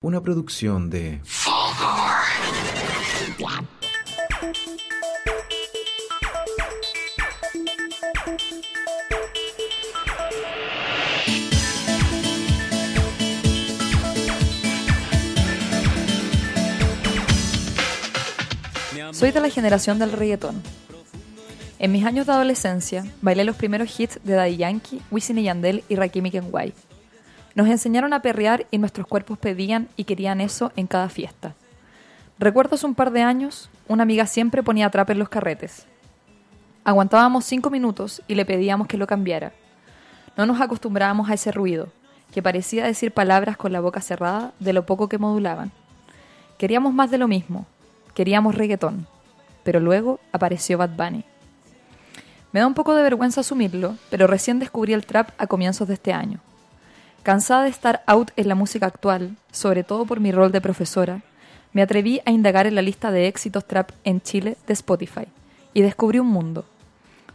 Una producción de... Soy de la generación del reggaetón. En mis años de adolescencia, bailé los primeros hits de Daddy Yankee, Wisin y Yandel y Rakim Kenway. Nos enseñaron a perrear y nuestros cuerpos pedían y querían eso en cada fiesta. Recuerdo hace un par de años, una amiga siempre ponía trap en los carretes. Aguantábamos cinco minutos y le pedíamos que lo cambiara. No nos acostumbrábamos a ese ruido, que parecía decir palabras con la boca cerrada de lo poco que modulaban. Queríamos más de lo mismo, queríamos reggaetón, pero luego apareció Bad Bunny. Me da un poco de vergüenza asumirlo, pero recién descubrí el trap a comienzos de este año. Cansada de estar out en la música actual, sobre todo por mi rol de profesora, me atreví a indagar en la lista de éxitos trap en Chile de Spotify y descubrí un mundo.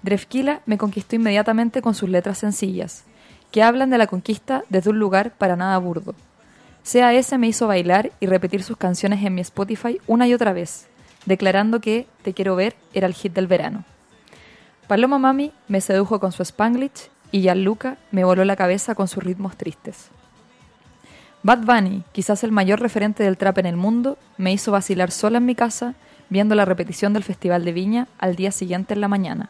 Drefkila me conquistó inmediatamente con sus letras sencillas, que hablan de la conquista desde un lugar para nada burdo. Sea ese me hizo bailar y repetir sus canciones en mi Spotify una y otra vez, declarando que Te quiero ver era el hit del verano. Paloma Mami me sedujo con su Spanglish y Gianluca me voló la cabeza con sus ritmos tristes. Bad Bunny, quizás el mayor referente del trap en el mundo, me hizo vacilar sola en mi casa viendo la repetición del Festival de Viña al día siguiente en la mañana.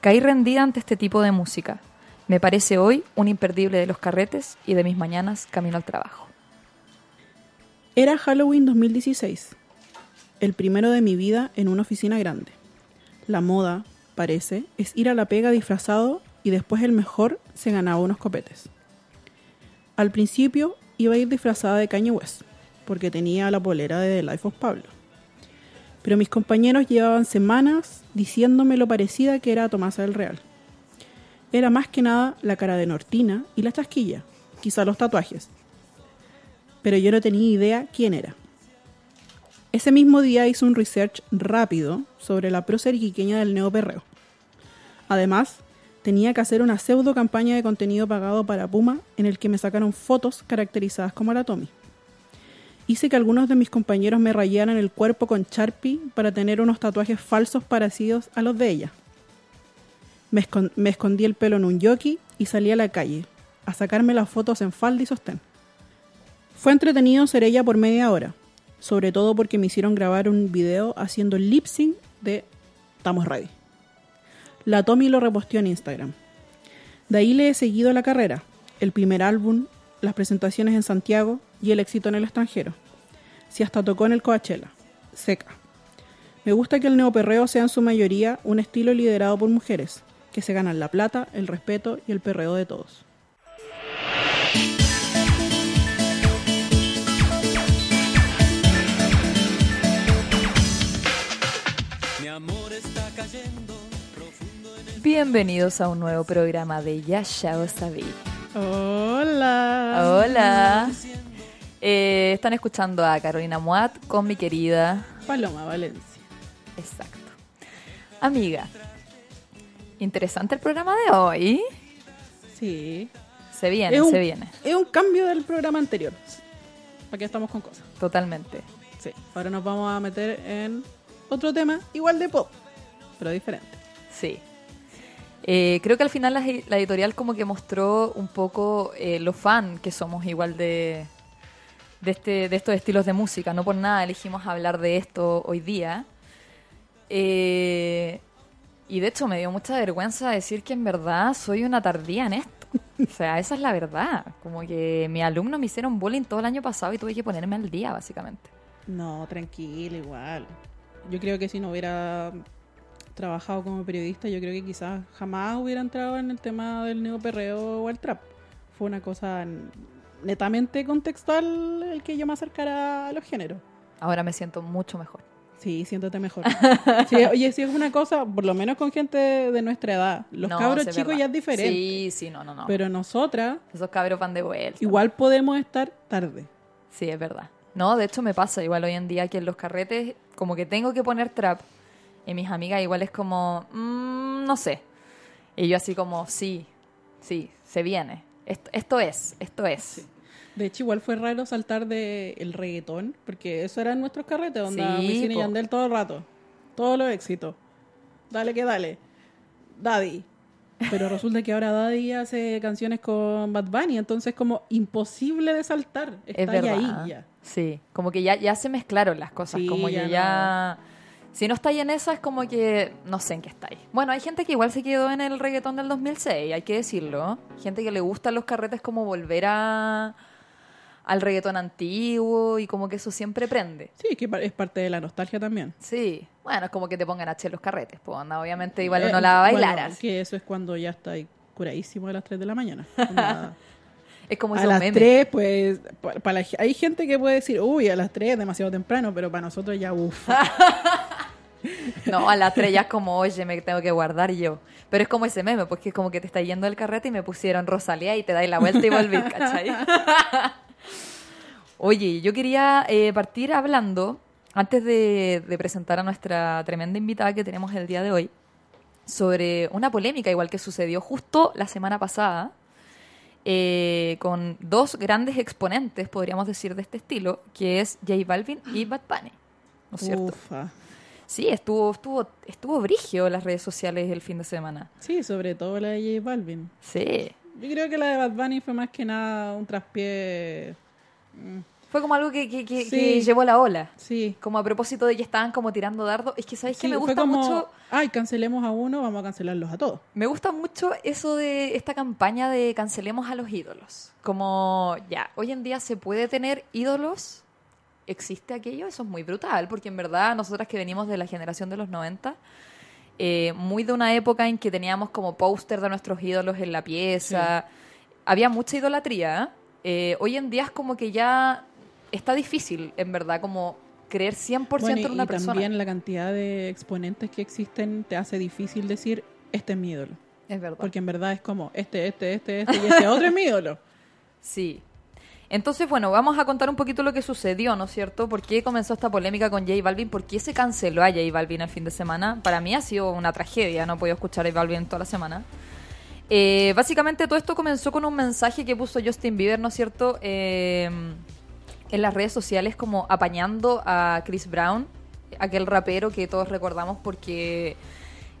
Caí rendida ante este tipo de música. Me parece hoy un imperdible de los carretes y de mis mañanas camino al trabajo. Era Halloween 2016, el primero de mi vida en una oficina grande. La moda, parece, es ir a la pega disfrazado y después el mejor se ganaba unos copetes. Al principio iba a ir disfrazada de Kanye West, porque tenía la polera de The Life of Pablo. Pero mis compañeros llevaban semanas diciéndome lo parecida que era a Tomasa del Real. Era más que nada la cara de Nortina y la chasquilla, quizá los tatuajes, pero yo no tenía idea quién era. Ese mismo día hice un research rápido sobre la prócer iquiqueña del neoperreo. Además, tenía que hacer una pseudo campaña de contenido pagado para Puma en el que me sacaron fotos caracterizadas como la Tommy. Hice que algunos de mis compañeros me rayaran el cuerpo con Sharpie para tener unos tatuajes falsos parecidos a los de ella. Me, escondí el pelo en un jockey y salí a la calle, a sacarme las fotos en falda y sostén. Fue entretenido ser ella por media hora, sobre todo porque me hicieron grabar un video haciendo lip sync de Estamos Ready. La Tommy lo reposteó en Instagram. De ahí le he seguido la carrera, el primer álbum, las presentaciones en Santiago y el éxito en el extranjero. Si hasta tocó en el Coachella, seca. Me gusta que el neoperreo sea en su mayoría un estilo liderado por mujeres, que se ganan la plata, el respeto y el perreo de todos. Bienvenidos a un nuevo programa de Yasha Osabi. Hola. Hola. Eh, están escuchando a Carolina Muat con mi querida Paloma Valencia. Exacto. Amiga, interesante el programa de hoy. Sí. Se viene, un- se viene. Es un cambio del programa anterior. ¿Para qué estamos con cosas? Totalmente. Sí. Ahora nos vamos a meter en otro tema igual de pop, pero diferente. Sí. Eh, creo que al final la, editorial como que mostró un poco eh, lo fan que somos igual de, de, este, de estos estilos de música. No por nada elegimos hablar de esto hoy día. Eh, y de hecho me dio mucha vergüenza decir que en verdad soy una tardía en esto. O sea, esa es la verdad. Como que mis alumnos me hicieron bullying todo el año pasado y tuve que ponerme al día, básicamente. No, tranquilo, igual. Yo creo que si no hubiera trabajado como periodista, yo creo que quizás jamás hubiera entrado en el tema del neoperreo o el trap. Fue una cosa netamente contextual el que yo me acercara a los géneros. Ahora me siento mucho mejor. Sí, siéntate mejor. Sí, oye, si es una cosa, por lo menos con gente de nuestra edad. Los No, cabros chicos verdad. ya es diferente. Sí, sí, no, no, no. Pero nosotras Esos cabros van de vuelta. igual podemos estar tarde. Sí, es verdad. No, de hecho me pasa igual hoy en día que en los carretes como que tengo que poner trap y mis amigas igual es como, mm, no sé. Y yo así como, sí, sí, se viene. Esto, esto es, esto es. De hecho, igual fue raro saltar de el reggaetón, porque eso eran nuestros carretes, donde Sí, Wisin y. Yandel todo el rato. Todos los éxitos. Dale que dale. Daddy. Pero resulta que ahora Daddy hace canciones con Bad Bunny, entonces como imposible de saltar. Está es verdad. ahí ya. Sí, como que ya, ya se mezclaron las cosas, Sí, como ya... Si no estáis en esa es como que no sé en qué estáis. Bueno, hay gente que igual se quedó en el reggaetón del 2006, hay que decirlo. Gente que le gustan los carretes como volver a al reggaetón antiguo y como que eso siempre prende. Sí, que es parte de la nostalgia también. Sí, bueno, es como que te pongan a los carretes, pues anda, obviamente igual Eh, uno la va a bailar. bueno, que eso es cuando ya está curadísimo a las 3 de la mañana. Es como a las memes. 3, pues, para la hay gente que puede decir, uy, a las 3 es demasiado temprano, pero para nosotros ya, uff. No, a las tres ya es como, oye, me tengo que guardar yo. Pero es como ese meme, porque es como que te está yendo el carrete y me pusieron Rosalía y te dais la vuelta y volví, ¿cachai? Oye, yo quería eh, partir hablando, antes de, de presentar a nuestra tremenda invitada que tenemos el día de hoy, sobre una polémica igual que sucedió justo la semana pasada, eh, con dos grandes exponentes, podríamos decir, de este estilo, que es J Balvin y Bad Bunny. ¿No es cierto? Ufa. Sí, estuvo, estuvo, estuvo brigio las redes sociales el fin de semana. Sí, sobre todo la de J Balvin. Sí. Yo creo que la de Bad Bunny fue más que nada un traspié. Fue como algo que, que, que- Sí. que llevó la ola. Sí. Como a propósito de que estaban como tirando dardos. Es que, ¿sabéis que Sí, me fue gusta como, mucho? Ay, cancelemos a uno, vamos a cancelarlos a todos. Me gusta mucho eso de esta campaña de cancelemos a los ídolos. Como, ya, hoy en día se puede tener ídolos. ¿Existe aquello? Eso es muy brutal, porque en verdad nosotras que venimos de la generación de los 90, eh, muy de una época en que teníamos como póster de nuestros ídolos en la pieza, había mucha idolatría. ¿eh? hoy en día es como que ya está difícil, en verdad, como creer 100% Bueno, y, en una y persona. también la cantidad de exponentes que existen te hace difícil decir, este es mi ídolo. Es verdad. Porque en verdad es como, este, este, este, este y este otro es mi ídolo. Sí. Entonces, bueno, vamos a contar un poquito lo que sucedió, ¿no es cierto? ¿Por qué comenzó esta polémica con J Balvin? ¿Por qué se canceló a J Balvin el fin de semana? Para mí ha sido una tragedia, no he podido escuchar a J Balvin toda la semana. Eh, básicamente todo esto comenzó con un mensaje que puso Justin Bieber, ¿no es cierto? Eh, en las redes sociales como apañando a Chris Brown, aquel rapero que todos recordamos porque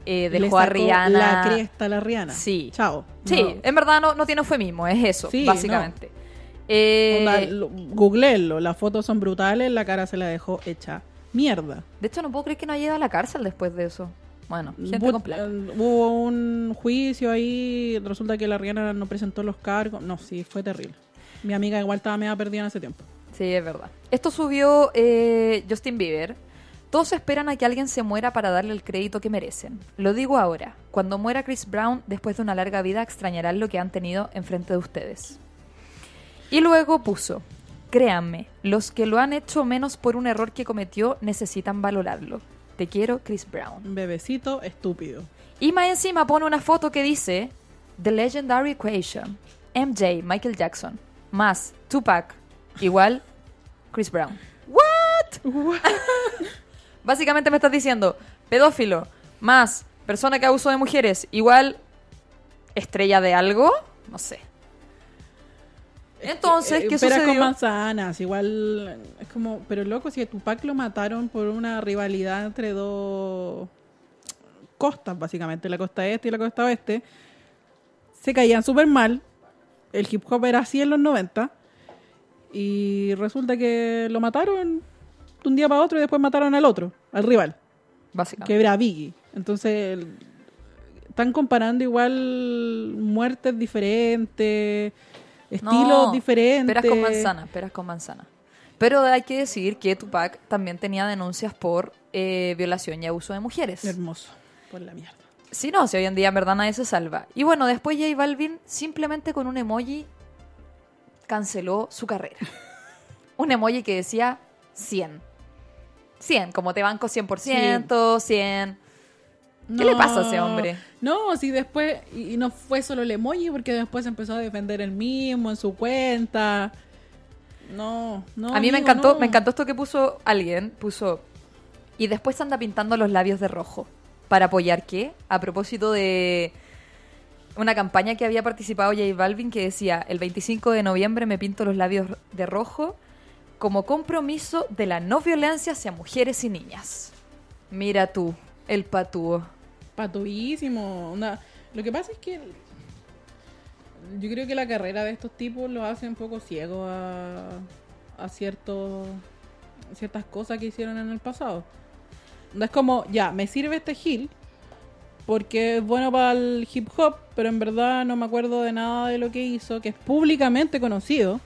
eh, dejó a Rihanna... La cresta la Rihanna. Sí. Chao. Sí, No. en verdad no, no tiene eufemismo, es eso, Sí, básicamente. Eh, googleenlo, las fotos son brutales, la cara se la dejó hecha mierda. de hecho, no puedo creer que no haya ido a la cárcel después de eso. Bueno, gente Bu- con plata. eh, Hubo un juicio ahí, resulta que la Rihanna no presentó los cargos. No, sí, fue terrible. Mi amiga igual estaba media perdida en ese tiempo. Sí, es verdad. Esto subió eh, Justin Bieber. Todos esperan a que alguien se muera para darle el crédito que merecen. Lo digo ahora. Cuando muera Chris Brown, después de una larga vida, extrañarán lo que han tenido enfrente de ustedes. Y luego puso, créanme, los que lo han hecho menos por un error que cometió necesitan valorarlo. Te quiero, Chris Brown. Bebecito estúpido. Y más encima pone una foto que dice The Legendary Equation. MJ, Michael Jackson, más Tupac, igual Chris Brown. ¿What? Básicamente me estás diciendo pedófilo, más persona que abusó de mujeres, igual estrella de algo, no sé. Entonces, Eh, ¿qué peras con manzanas, igual es como, pero loco, si a Tupac lo mataron por una rivalidad entre dos costas, básicamente, la costa este y la costa oeste, se caían súper mal, el hip hop era así en los 90, y resulta que lo mataron de un día para otro y después mataron al otro, al rival, Básicamente. que era Biggie. Entonces, están comparando igual muertes diferentes, estilos No, diferentes. Peras con manzana, peras con manzana. Pero hay que decir que Tupac también tenía denuncias por eh, violación y abuso de mujeres. Hermoso, por la mierda. Si no, si hoy en día en verdad nadie se salva. Y bueno, después J Balvin simplemente con un emoji canceló su carrera. Un emoji que decía 100. 100, como te banco 100%, 100. ¿Qué le pasa a ese hombre? No, sí, después, y y no fue solo el emoji, porque después empezó a defender el mismo en su cuenta. No, no. a mí me encantó, no. me encantó esto que puso alguien, puso y después anda pintando los labios de rojo para apoyar qué? A propósito de una campaña que había participado J Balvin que decía, "El 25 de noviembre me pinto los labios de rojo como compromiso de la no violencia hacia mujeres y niñas." Mira tú, el patúo. Patuísimo. onda. Lo que pasa es que yo creo que la carrera de estos tipos lo hace un poco ciego a, a ciertos, ciertas cosas que hicieron en el pasado. No es como, ya, me sirve este Gil porque es bueno para el hip hop, pero en verdad no me acuerdo de nada de lo que hizo, que es públicamente conocido,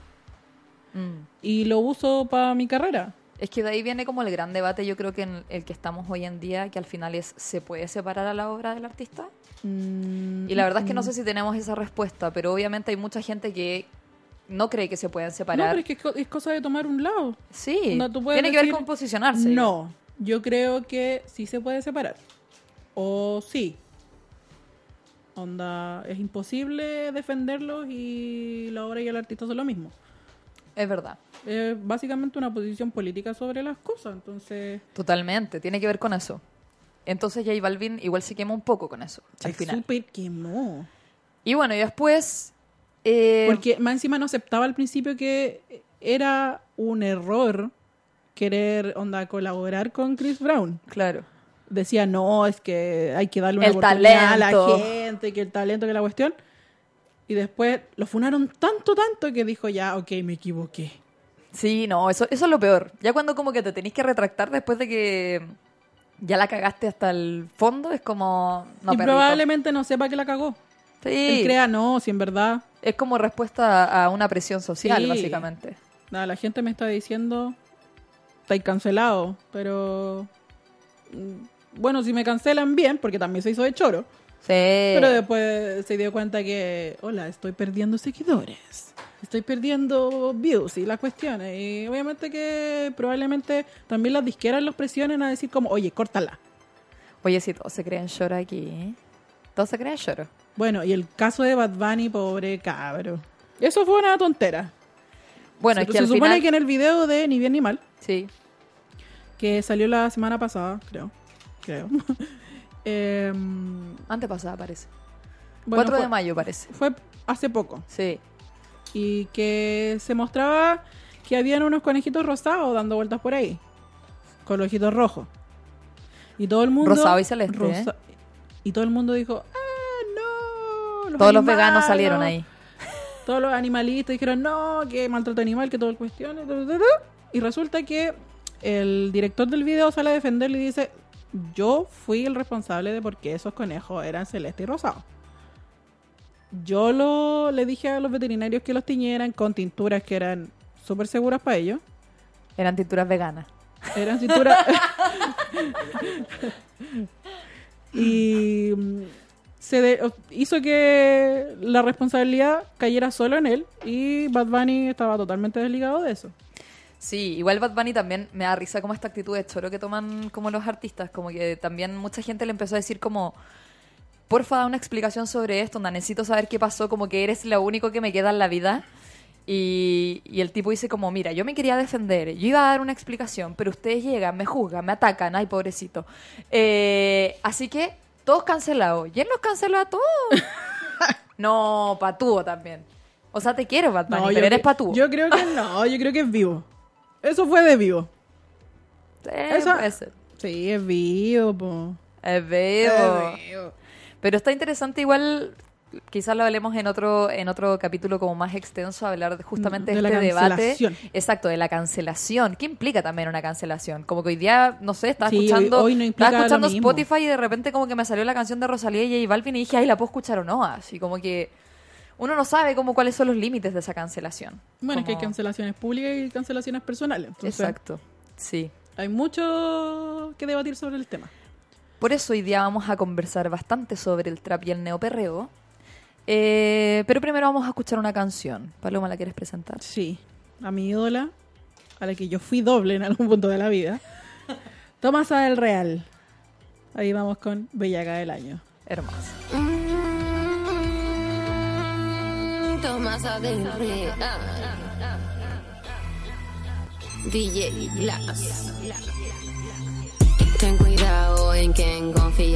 Mm. y lo uso para mi carrera. Es que de ahí viene como el gran debate, yo creo que en el que estamos hoy en día, que al final es, ¿se puede separar a la obra del artista? Mm, Y la verdad es que no sé si tenemos esa respuesta, pero obviamente hay mucha gente que no cree que se puedan No, separar. pero es que es co- es cosa de tomar un lado. Sí, No, tú puedes tiene que ver con posicionarse. No, yo creo que sí se puede separar. O sí. Onda, es imposible defenderlos y la obra y el artista son lo mismo. Es verdad, básicamente una posición política sobre las cosas. Entonces, totalmente, tiene que ver con eso. Entonces J Balvin igual se quema un poco con eso, al final. súper quemó. Y bueno, y después... eh, Porque más encima no aceptaba al principio que era un error querer, onda, colaborar con Chris Brown. Claro. decía, no, es que hay que darle una El oportunidad a talento. la gente, que el talento, que la cuestión. Y después lo funaron tanto, tanto que dijo, ya, ok, me equivoqué. Sí, no, eso, eso es lo peor. Ya cuando como que te tenés que retractar después de que ya la cagaste hasta el fondo, es como... No, y perrito. probablemente no sepa que la cagó. Sí, Él crea, no, si en verdad. es como respuesta a una presión social, Sí. básicamente. Nada, la gente me está diciendo, estáis cancelado, pero. mm, Bueno, si me cancelan bien, porque también se hizo de choro. Sí. Pero después se dio cuenta que, hola, estoy perdiendo seguidores. Estoy perdiendo views y las cuestiones. Y obviamente que probablemente también las disqueras los presionen a decir como, oye, córtala. Oye, si todos se creen lloro aquí, ¿eh? Todos se creen lloro. Bueno, y el caso de Bad Bunny, pobre cabro. Eso fue una tontera. Bueno, se es que se al supone final... que en el video de Ni Bien Ni Mal, Sí. que salió la semana pasada, creo. Creo. Em, Antepasada, parece. bueno, 4 de mayo, parece. Fue hace poco. Sí. y que se mostraba que habían unos conejitos rosados dando vueltas por ahí, con los ojitos rojos. Y todo el mundo... Rosado y celeste, ¿eh? Y todo el mundo dijo, ah, no. Todos los veganos salieron ahí. Todos los animalistas dijeron, no, que maltrato animal, que todo el cuestión. Y resulta que el director del video sale a defenderle y dice, yo fui el responsable de por qué esos conejos eran celeste y rosado. Yo lo, le dije a los veterinarios que los tiñeran con tinturas que eran súper seguras para ellos. Eran tinturas veganas. Eran tinturas... y mm, se de- hizo que la responsabilidad cayera solo en él y Bad Bunny estaba totalmente desligado de eso. Sí, igual Bad Bunny también me da risa como esta actitud de choro que toman como los artistas, como que también mucha gente le empezó a decir como, porfa, da una explicación sobre esto, onda, necesito saber qué pasó, como que eres lo único que me queda en la vida. Y, y el tipo dice como, mira, yo me quería defender, yo iba a dar una explicación, pero ustedes llegan, me juzgan, me atacan, ay, pobrecito. Eh, así que, todos cancelados. ¿Y él los canceló a todos? no, patúo también. O sea, te quiero, Bad Bunny, yo, pero eres patúo. yo creo que no, yo creo que es vivo. Eso fue de vivo. Sí, Esa- puede ser. Sí, es vivo, po. Es vivo. Es vivo. Pero está interesante igual, quizás lo hablemos en otro, en otro capítulo como más extenso, hablar de- justamente De de la este debate. Exacto, de la cancelación. ¿Qué implica también una cancelación? Como que hoy día, no sé, estaba Sí, hoy- escuchando, hoy no estaba escuchando. Spotify y de repente como que me salió la canción de Rosalía y J Balvin y dije, ay, ¿la puedo escuchar o no? Así como que uno no sabe como cuáles son los límites de esa cancelación. Bueno, es que hay cancelaciones públicas y cancelaciones personales. Entonces, Exacto, sí. hay mucho que debatir sobre el tema. Por eso hoy día vamos a conversar bastante sobre el trap y el neoperreo. Eh, pero primero vamos a escuchar una canción. Paloma, ¿la quieres presentar? Sí, a mi ídola, a la que yo fui doble en algún punto de la vida. Tomasa del Real. Ahí vamos con Bellaca del Año. Hermosa. Mm, Tomasa del Real. DJ Glass. Ten cuidado en quien.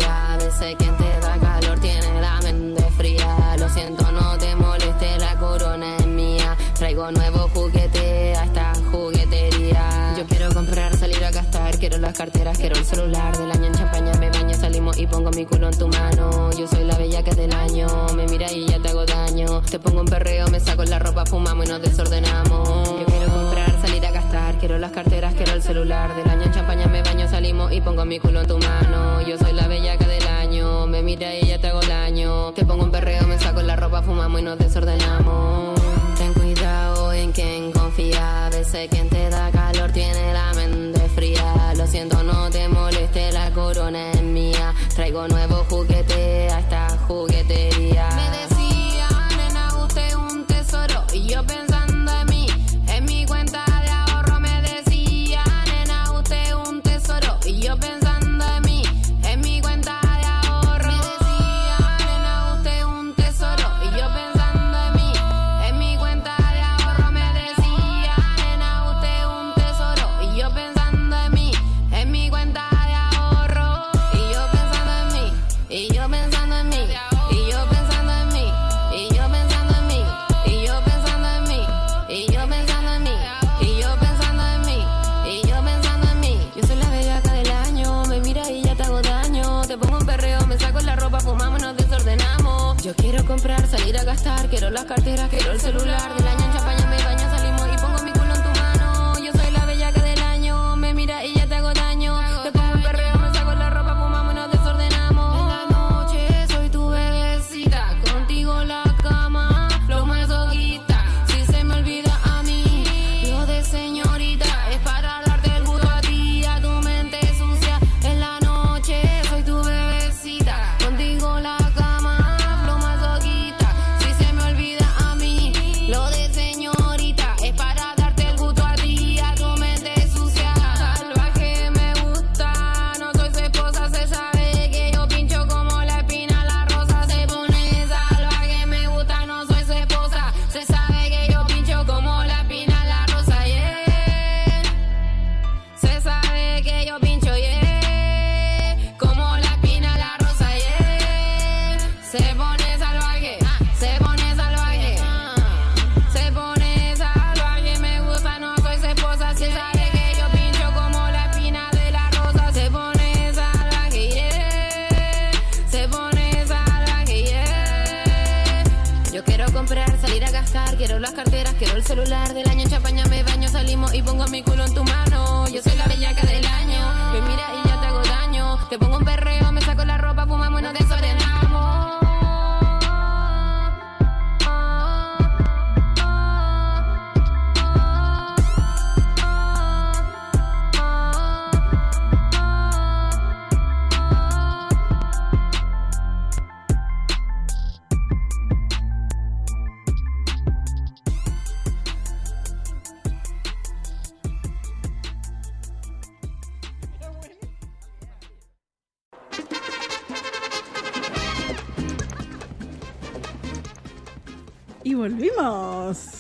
A veces quien te da calor tiene la mente fría. Lo siento, no te moleste, la corona es mía. Traigo nuevo juguete a esta juguetería. Yo quiero comprar, salir a gastar. Quiero las carteras, quiero el celular. Del año en champaña y pongo mi culo en tu mano. Yo soy la bella que del año. Me mira y ya te hago daño. Te pongo un perreo, me saco la ropa, fumamos y nos desordenamos. Yo quiero comprar, salir a gastar. Quiero las carteras, quiero el celular. Del año en champaña me baño, salimos y pongo mi culo en tu mano. Yo soy la bella que del año. Me mira y ya te hago daño. Te pongo un perreo, me saco la ropa, fumamos y nos desordenamos. Ten cuidado en quien confía. A veces quien te da calor tiene la mente. Lo siento, no te moleste, la corona es mía. Traigo nuevo juguete a esta juguetería. Me decía, nena, usted un tesoro. Y yo pensando las carteras, quiero el celular. Las carteras, quiero el celular. Del año en champaña me baño, salimos y pongo mi culo en tu mano. Yo soy la bellaca del año, me mira y ya te hago daño. Te pongo un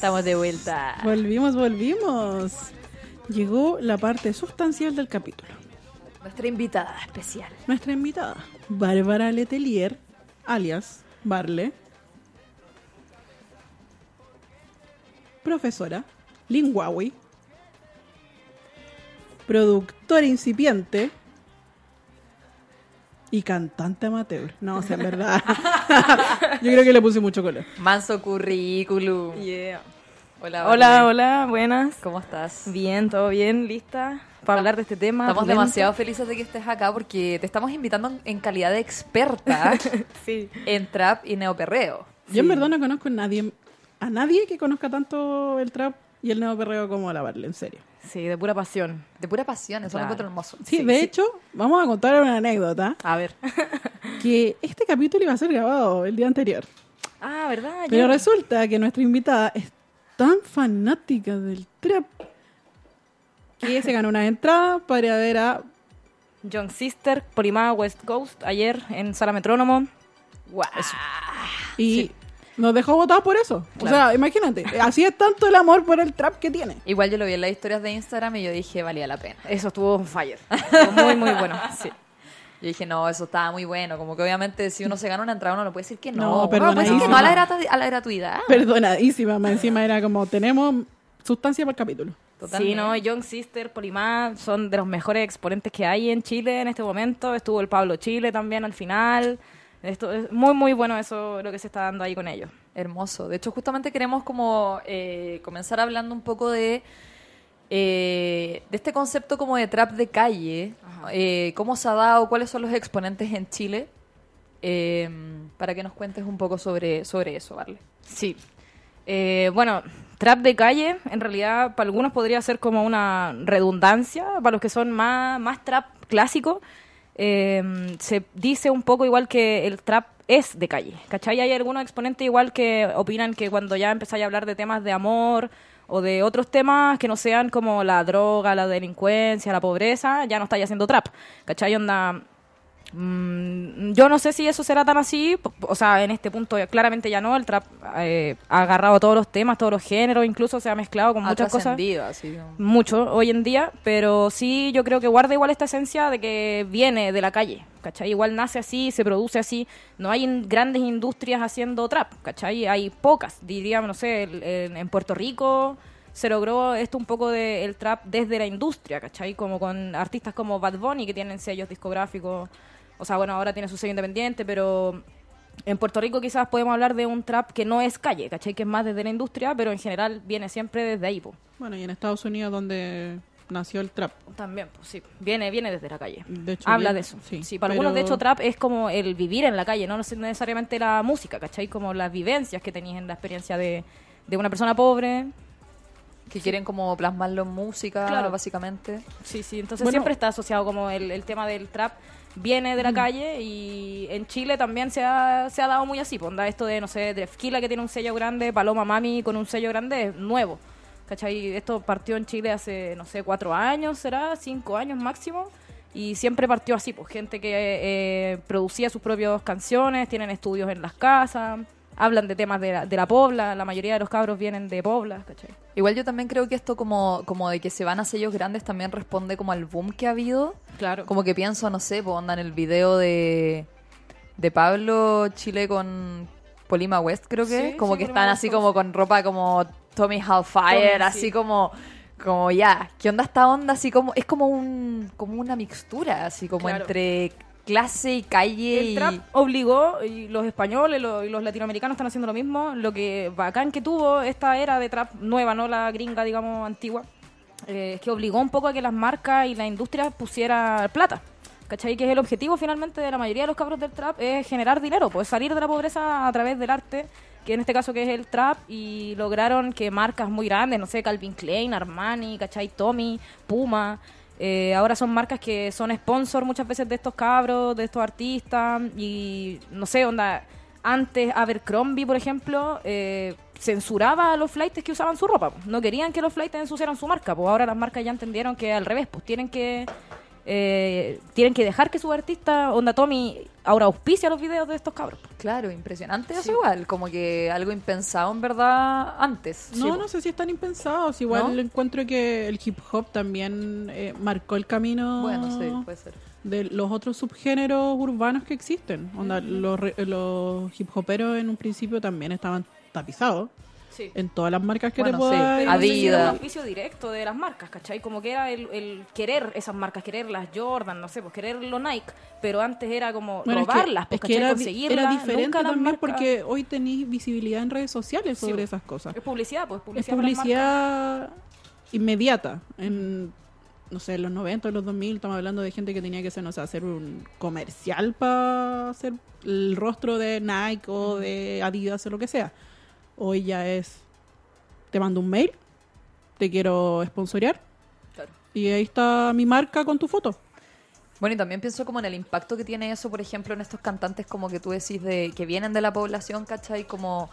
Estamos de vuelta. Volvimos, volvimos. Llegó la parte sustancial del capítulo. Nuestra invitada especial. Nuestra invitada, Bárbara Letelier, alias Barle, profesora, linguawi, productora incipiente y cantante amateur. No, o sea, en verdad. Yo creo que le puse mucho color. Manso currículum. Yeah. Hola, Hola, hola, buenas. ¿Cómo estás? Bien, todo bien, lista para hablar de este tema. Estamos demasiado felices de que estés acá porque te estamos invitando en- en calidad de experta Sí. en trap y neoperreo. Yo en verdad no conozco a nadie, a nadie que conozca tanto el trap y el neoperreo como la Barle, en serio. Sí, de pura pasión. De pura pasión, eso lo encuentro hermoso. Sí, de hecho, vamos a contar una anécdota. A ver. que este capítulo iba a ser grabado el día anterior. Ah, ¿verdad? Pero resulta que nuestra invitada es tan fanática del trap que se ganó una entrada para ver a... Young Sister, Polimá West Coast, ayer en Sala Metrónomo. Y nos dejó votados por eso. O Claro. sea, imagínate, así es tanto el amor por el trap que tiene. Igual yo lo vi en las historias de Instagram y yo dije, valía la pena. Eso estuvo on fire. Estuvo muy, muy bueno. Sí. Yo dije, no, eso estaba muy bueno. Como que obviamente si uno se gana una entrada, uno no puede decir que no. No, Uno no puede decir que no a la, gratu- a la gratuidad. Perdonadísima, más encima era como, tenemos sustancia para el capítulo. Sí, Totalmente. no, Young Sister, Polimá son de los mejores exponentes que hay en Chile en este momento. Estuvo el Pablo Chile también al final. Esto es muy, muy bueno eso lo que se está dando ahí con ellos. Hermoso. De hecho, justamente queremos como eh, comenzar hablando un poco de, eh, de este concepto como de trap de calle. eh, cómo se ha dado, cuáles son los exponentes en Chile. eh, para que nos cuentes un poco sobre, sobre eso, ¿vale? Sí. Eh, bueno, trap de calle, en realidad para algunos podría ser como una redundancia, para los que son más, más trap clásico, eh, se dice un poco igual que el trap es de calle, ¿cachai? Hay algunos exponentes igual que opinan que cuando ya empezáis a hablar de temas de amor o de otros temas que no sean como la droga, la delincuencia, la pobreza, ya no estáis haciendo trap, ¿cachai? Onda, yo no sé si eso será tan así, o sea, en este punto claramente ya no, el trap eh, ha agarrado todos los temas, todos los géneros, incluso se ha mezclado con Ha muchas cosas, así mucho hoy en día, pero sí yo creo que guarda igual esta esencia de que viene de la calle, ¿cachai? Igual nace así, se produce así, no hay in- grandes industrias haciendo trap, ¿cachai? Hay pocas, diríamos, no sé, el- en Puerto Rico se logró esto un poco del trap desde la industria, ¿cachai? Como con artistas como Bad Bunny que tienen sellos discográficos, o sea, bueno, ahora tiene su sello independiente, pero en Puerto Rico quizás podemos hablar de un trap que no es calle, ¿cachai? Que es más desde la industria, pero en general viene siempre desde ahí, po. Bueno, y en Estados Unidos donde nació el trap. También, pues sí, viene, viene desde la calle. De hecho, Habla bien, de eso. sí, Sí, para algunos, de hecho, trap es como el vivir en la calle, no necesariamente la música, ¿cachai? Como las vivencias que tenías en la experiencia de, de una persona pobre. que quieren como plasmarlo en música, Claro. básicamente. Sí, sí, entonces Bueno. siempre está asociado como el, el tema del trap viene de la calle y en Chile también se ha, se ha dado muy así. Pues, onda esto de, no sé, Drefkila que tiene un sello grande, Paloma Mami con un sello grande, es nuevo. ¿Cachai? Esto partió en Chile hace, no sé, cuatro años, será, cinco años máximo. Y siempre partió así, pues gente que eh, producía sus propias canciones, tienen estudios en las casas, hablan de temas de la, de la pobla, la mayoría de los cabros vienen de poblas, ¿cachai? Igual yo también creo que esto como, como de que se van a sellos grandes también responde como al boom que ha habido. Claro. Como que pienso, no sé, pues onda en el video de, de Pablo Chile con Polima West, creo que. Sí, como sí, que están así sí. como con ropa como Tommy Hellfire, Tommy, así sí. como como ya, ¿qué onda esta onda? Así como es como un como una mixtura, así como Claro. entre clase y calle El y trap obligó, y los españoles lo- y los latinoamericanos están haciendo lo mismo, lo que bacán que tuvo esta era de trap nueva, no la gringa, digamos, antigua, eh, es que obligó un poco a que las marcas y la industria pusiera plata. ¿Cachai? Que es el objetivo finalmente de la mayoría de los cabros del trap, es generar dinero, pues salir de la pobreza a través del arte, que en este caso que es el trap, y lograron que marcas muy grandes, no sé, Calvin Klein, Armani, ¿cachai? Tommy, Puma, eh, ahora son marcas que son sponsor muchas veces de estos cabros, de estos artistas, y no sé, onda, antes Abercrombie, por ejemplo, eh, censuraba a los flights que usaban su ropa. No querían que los flights ensuciaran su marca, pues ahora las marcas ya entendieron que al revés, pues tienen que eh, tienen que dejar que su artista, onda Tommy, ahora auspicia los videos de estos cabros. claro, impresionante eso Sí. igual, como que algo impensado en verdad antes. No, Sí, no sé si están impensados. Igual ¿No? encuentro que el hip hop también eh, marcó el camino Bueno, sí, puede ser. de los otros subgéneros urbanos que existen. Onda, los, re- los hip hoperos en un principio también estaban tapizados Sí. en todas las marcas que Bueno, te sí. sé si era un Adidas. auspicio directo de las marcas, ¿cachai? Como que era el, el querer esas marcas, querer las Jordan, no sé, pues querer los Nike, pero antes era como Bueno, es que- robarlas, es pues, que, era, Conseguirlas, diferente también marcas- porque hoy tenéis visibilidad en redes sociales Sí, sobre pues. esas cosas. Es publicidad, pues, Es publicidad. marcas. publicidad inmediata. En, no sé, en los 90, en los 2000, estamos hablando de gente que tenía que hacer, no sé, hacer un comercial para hacer el rostro de Nike o de Adidas o lo que sea. Hoy ya es, te mando un mail, te quiero sponsorear Claro. y ahí está mi marca con tu foto. Bueno, y también pienso como en el impacto que tiene eso, por ejemplo, en estos cantantes como que tú decís de que vienen de la población, ¿cachai? Como,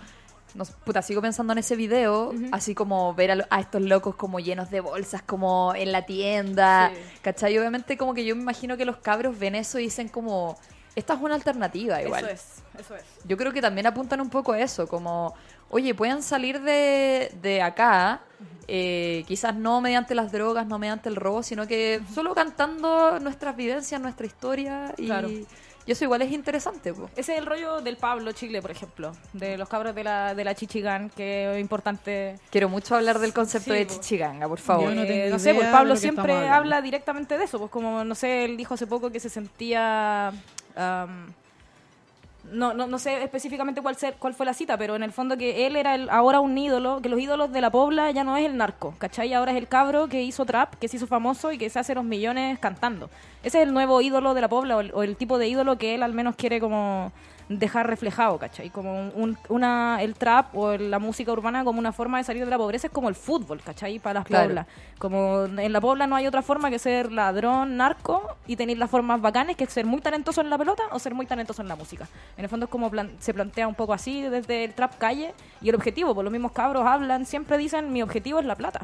no, puta, sigo pensando en ese video, así como ver a, a estos locos como llenos de bolsas, como en la tienda, Sí. ¿cachai? Obviamente como que yo me imagino que los cabros ven eso y dicen como, esta es una alternativa igual. Eso es, eso es. Yo creo que también apuntan un poco a eso, como, oye, pueden salir de, de acá, eh, quizás no mediante las drogas, no mediante el robo, sino que solo cantando nuestras vivencias, nuestra historia. Y, Claro. y eso igual es interesante. po. Ese es el rollo del Pablo Chile, por ejemplo, de los cabros de la, de la Chichigán, que es importante. Quiero mucho hablar del concepto Sí, de po. chichiganga, por favor. Yo no Eh, no sé, pues Pablo siempre habla directamente de eso, pues como, no sé, él dijo hace poco que se sentía... am, no, no, no sé específicamente cuál, ser, cuál fue la cita, pero en el fondo que él era el, ahora un ídolo, que los ídolos de la pobla ya no es el narco, ¿cachai? Ahora es el cabro que hizo trap, que se hizo famoso y que se hace los millones cantando. Ese es el nuevo ídolo de la pobla o el, o el tipo de ídolo que él al menos quiere como dejar reflejado, ¿cachai? Como un- un- una, el trap o el- la música urbana como una forma de salir de la pobreza es como el fútbol, ¿cachai? Para las Claro. poblas. Como en la pobla no hay otra forma que ser ladrón, narco y tener las formas bacanes que es ser muy talentoso en la pelota o ser muy talentoso en la música. En el fondo es como plan- se plantea un poco así desde el trap calle y el objetivo, pues los mismos cabros hablan, siempre dicen mi objetivo es la plata.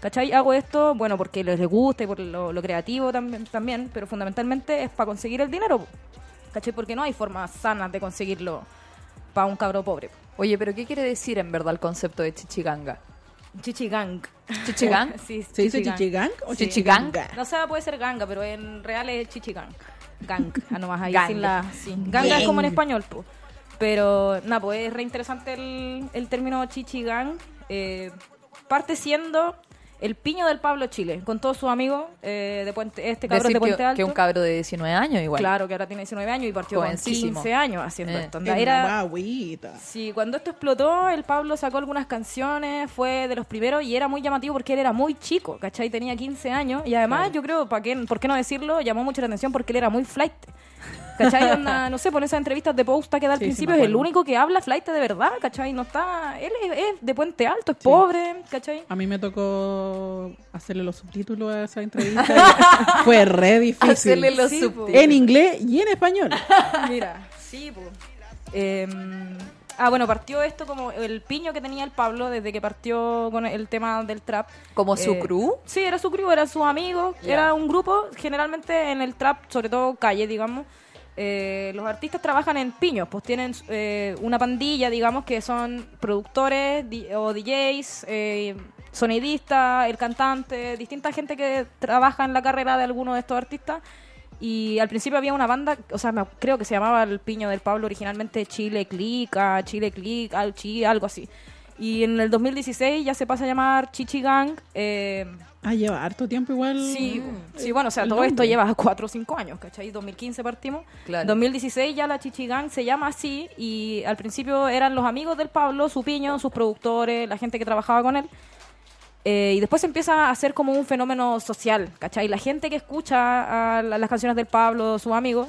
¿Cachai? Hago esto, bueno, porque les, gusta y por lo, lo creativo también, también, pero fundamentalmente es para conseguir el dinero. po. ¿Cachai? Porque no hay formas sanas de conseguirlo para un cabro pobre. Oye, pero ¿qué quiere decir en verdad el concepto de chichiganga? Chichigang. ¿Chichigang? sí, ¿Se dice chichigang. o Chichigang? chichiganga? No sé, puede ser ganga, pero en real es chichigang. Gang, ah, nomás ahí Gang. sin la... sí. Ganga es como en español, pues. Pero, nada, pues es re interesante el, el término chichigang. Eh, parte siendo el piño del Pablo Chile, con todos sus amigos eh, de Puente... Este cabrón Decir de Puente que, Alto. que un cabro de 19 años igual. Claro, que ahora tiene 19 años y partió con Jovencísimo. 15 años haciendo Eh. esto. Era Onda. Sí, cuando esto explotó, el Pablo sacó algunas canciones, fue de los primeros y era muy llamativo porque él era muy chico, ¿cachai? Tenía 15 años y además yo creo, ¿para qué, ¿por qué no decirlo? Llamó mucho la atención porque él era muy flight. ¿Cachai? Onda, no sé, por esas entrevistas de Posta que da al Sí, sí, principio me es el único que habla flight de verdad, ¿cachai? No está... Él es, es de Puente Alto, es pobre, ¿cachai? A mí me tocó hacerle los subtítulos a esa entrevista. fue re difícil. Hacerle los Sí, subtítulos. En inglés y en español. Mira, sí, pues. ah, bueno, partió esto como el piño que tenía el Pablo desde que partió con el tema del trap. ¿Como su Eh, crew? Sí, era su crew, era sus amigos, Ya. era un grupo, generalmente en el trap, sobre todo calle, digamos. Eh, los artistas trabajan en piños, pues tienen eh, una pandilla, digamos, que son productores o DJs, eh, sonidistas, el cantante, distinta gente que trabaja en la carrera de alguno de estos artistas. Y al principio había una banda, o sea, me- creo que se llamaba el piño del Pablo originalmente Chile Clica, Chile Click, al- Chi, algo así. Y en el 2016 ya se pasa a llamar Chichi Gang. eh, Ah, lleva harto tiempo igual. Sí, sí, bueno, o sea, todo esto lleva 4 o 5 años, ¿cachai? 2015 partimos. Claro. 2016 ya la Chichigang se llama así y al principio eran los amigos del Pablo, su piño, sus productores, la gente que trabajaba con él. Eh, y después se empieza a hacer como un fenómeno social, ¿cachai? La gente que escucha a la- las canciones del Pablo, sus amigos,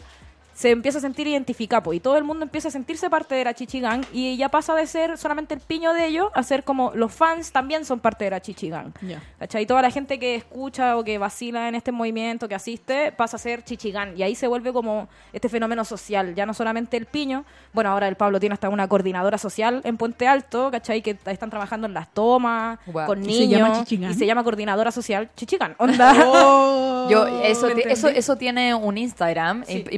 se empieza a sentir identificado y todo el mundo empieza a sentirse parte de la Chichigang y ya pasa de ser solamente el piño de ellos a ser como los fans también son parte de la Chichigang. Ya. ¿Cachai? Toda la gente que escucha o que vacila en este movimiento, que asiste, pasa a ser chichigán. Y ahí se vuelve como este fenómeno social. Ya no solamente el piño. Bueno, ahora el Pablo tiene hasta una coordinadora social en Puente Alto, ¿cachai? Que están trabajando en las tomas, con ¿Y se llama niños. Y se llama coordinadora social chichigán. Onda. Oh, Yo, eso, ¿me ti- eso, eso tiene un Instagram Sí. imp-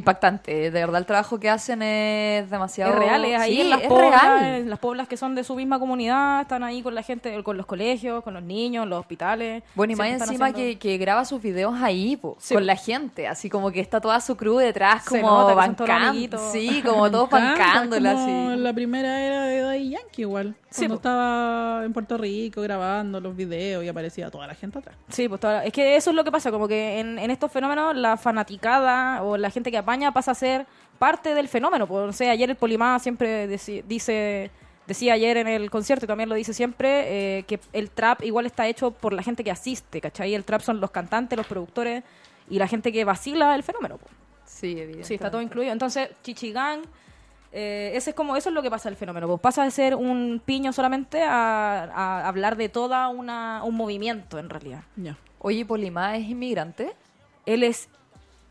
impactante. De verdad, el trabajo que hacen es demasiado. Es real, es ahí Sí, en las es poblas, real. en las poblas que son de su misma comunidad, están ahí con la gente, con los colegios, con los niños, los hospitales. Bueno, y más encima haciendo- que, que graba sus videos ahí, po, Sí, con la gente, así como que está toda su crew detrás, como nota bancando. Sí, como todos bancándola, como así. La primera era de Daddy Yankee igual. Sí, Cuando po. estaba en Puerto Rico grabando los videos y aparecía toda la gente atrás. Sí, pues toda la- es que eso es lo que pasa, como que en, en estos fenómenos la fanaticada o la gente que apaña pasa a ser parte del fenómeno. Pues, no sé, ayer el Polimá siempre dice, decía ayer en el concierto y también lo dice siempre, eh, que el trap igual está hecho por la gente que asiste, ¿cachai? El trap son los cantantes, los productores y la gente que vacila el fenómeno. pues. Sí, evidentemente. Sí, está todo incluido. Entonces, Chichigán, eh, ese es como, eso es lo que pasa el fenómeno. Pues pasa de ser un piño solamente a, a hablar de toda una, un movimiento en realidad. Oye, Polimá es inmigrante. Él es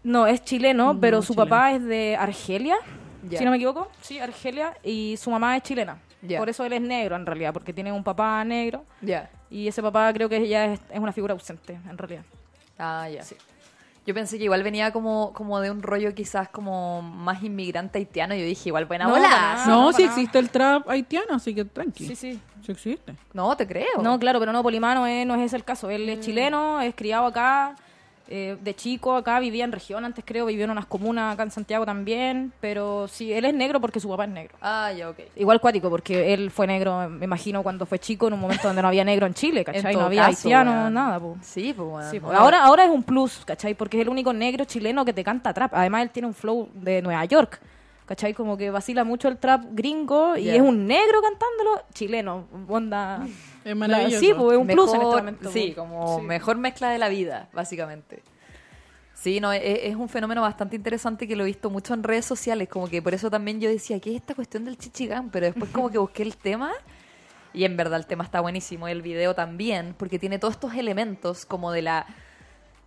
No, es chileno, No, pero su chileno. papá es de Argelia, Ya. si no me equivoco. Sí, Argelia, y su mamá es chilena. Por eso él es negro, en realidad, porque tiene un papá negro. Ya. Y ese papá creo que ya es, es una figura ausente, en realidad. Ah, ya. Yo pensé que igual venía como, como de un rollo quizás como más inmigrante haitiano. Yo dije, igual buena No, bola. no, no, sí existe el trap haitiano, así que tranqui. Sí, sí. Sí existe. No, te creo. No, claro, pero no, Polimano eh, no es ese el caso. Él Mm. es chileno, es criado acá, eh, de chico acá, vivía en región antes creo, vivió en unas comunas acá en Santiago también, pero sí, él es negro porque su papá es negro. Ah, ya, ok. Igual cuático, porque él fue negro, me imagino, cuando fue chico, en un momento donde no había negro en Chile, ¿cachai? En No había haitiano, nada, po. Sí, pues bueno. Sí, po. ahora, ahora es un plus, ¿cachai? Porque es el único negro chileno que te canta trap. Además, él tiene un flow de Nueva York, ¿cachai? Como que vacila mucho el trap gringo y es un negro cantándolo chileno. Onda. Es maravilloso. Sí, pues es un plus en este momento. Sí, como Sí. mejor mezcla de la vida, básicamente. Sí, no, es, es un fenómeno bastante interesante que lo he visto mucho en redes sociales, como que por eso también yo decía, ¿qué es esta cuestión del chichigán? Pero después como que busqué el tema y en verdad el tema está buenísimo, y el video también, porque tiene todos estos elementos como de la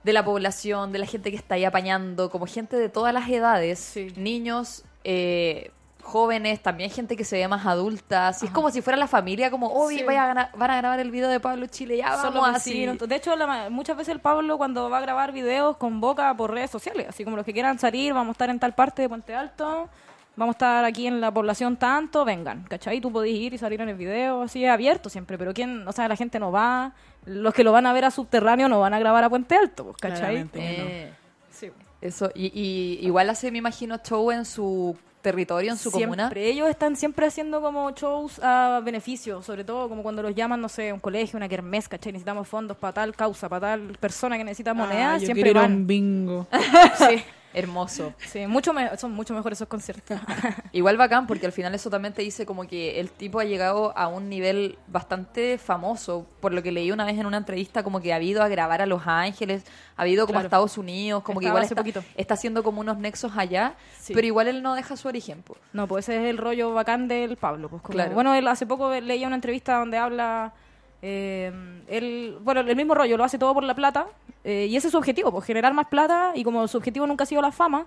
de la población, de la gente que está ahí apañando, como gente de todas las edades, Sí. niños, eh, jóvenes, también gente que se ve más adulta, así es como si fuera la familia, como, oh, Sí. vaya a van a grabar el video de Pablo Chile, ya vamos así. De hecho, la muchas veces el Pablo cuando va a grabar videos convoca por redes sociales, así como los que quieran salir, vamos a estar en tal parte de Puente Alto, vamos a estar aquí en la población tanto, vengan, ¿cachai? Tú podés ir y salir en el video, así es abierto siempre, pero quién, o sea, la gente no va, los que lo van a ver a subterráneo no van a grabar a Puente Alto, pues, ¿cachai? Eh, Sí. eso, y, y igual hace, me imagino, show en su territorio, en su siempre. comuna. Ellos están siempre haciendo como shows a beneficio, sobre todo como cuando los llaman, no sé, un colegio, una kermés, ¿cachai? Necesitamos fondos para tal causa, para tal persona que necesita moneda, Ah, yo siempre quiero ir a van. un bingo. Sí, Hermoso. sí, mucho me- son mucho mejores esos conciertos. Igual bacán, porque al final eso también te dice como que el tipo ha llegado a un nivel bastante famoso, por lo que leí una vez en una entrevista, como que ha ido a grabar a Los Ángeles, ha ido como a. Estados Unidos, como que igual hace está, poquito. está haciendo como unos nexos allá, Sí. pero igual él no deja su origen. po. No, pues ese es el rollo bacán del Pablo. Pues como- Claro. Bueno, él hace poco leía una entrevista donde habla. Eh, él, bueno, el mismo rollo, lo hace todo por la plata. eh, y ese es su objetivo, pues generar más plata. Y como su objetivo nunca ha sido la fama,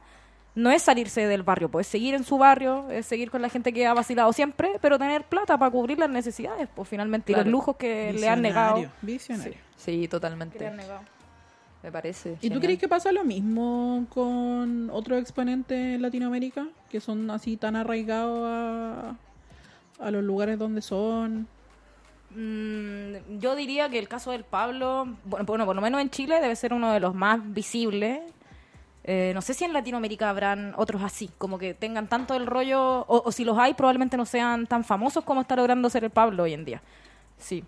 no es salirse del barrio, pues es seguir en su barrio, es seguir con la gente que ha vacilado siempre, pero tener plata para cubrir las necesidades, pues finalmente, y los lujos que le han negado. Visionario, Visionario. Sí, que totalmente. le han negado. Me parece. ¿Y tú crees que pasa lo mismo con otros exponentes en Latinoamérica? Que son así tan arraigados a, a los lugares donde son. Mm, yo diría que el caso del Pablo, bueno, bueno, por lo menos en Chile debe ser uno de los más visibles. Eh, no sé si en Latinoamérica habrán otros así, como que tengan tanto el rollo, o, o si los hay, probablemente no sean tan famosos como está logrando ser el Pablo hoy en día. Sí.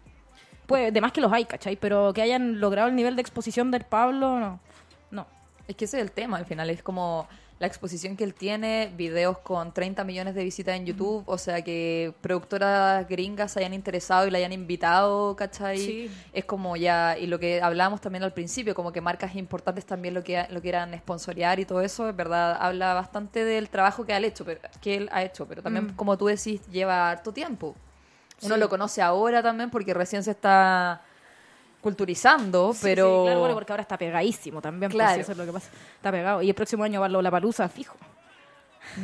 Pues, de más que los hay, ¿cachai? Pero que hayan logrado el nivel de exposición del Pablo, no. No. Es que ese es el tema, al final es como la exposición que él tiene, videos con 30 millones de visitas en YouTube, o sea que productoras gringas se hayan interesado y la hayan invitado, ¿cachai? Sí. Es como ya, y lo que hablábamos también al principio, como que marcas importantes también lo que lo quieran sponsorear y todo eso, es verdad, habla bastante del trabajo que él hecho, pero, que él ha hecho, pero también, Mm. como tú decís, lleva harto tiempo. Uno Sí. lo conoce ahora también porque recién se está culturizando, Sí, pero... sí, claro, bueno, porque ahora está pegadísimo también, pues, Claro. sí, eso es lo que pasa. Está pegado. Y el próximo año va la palusa fijo.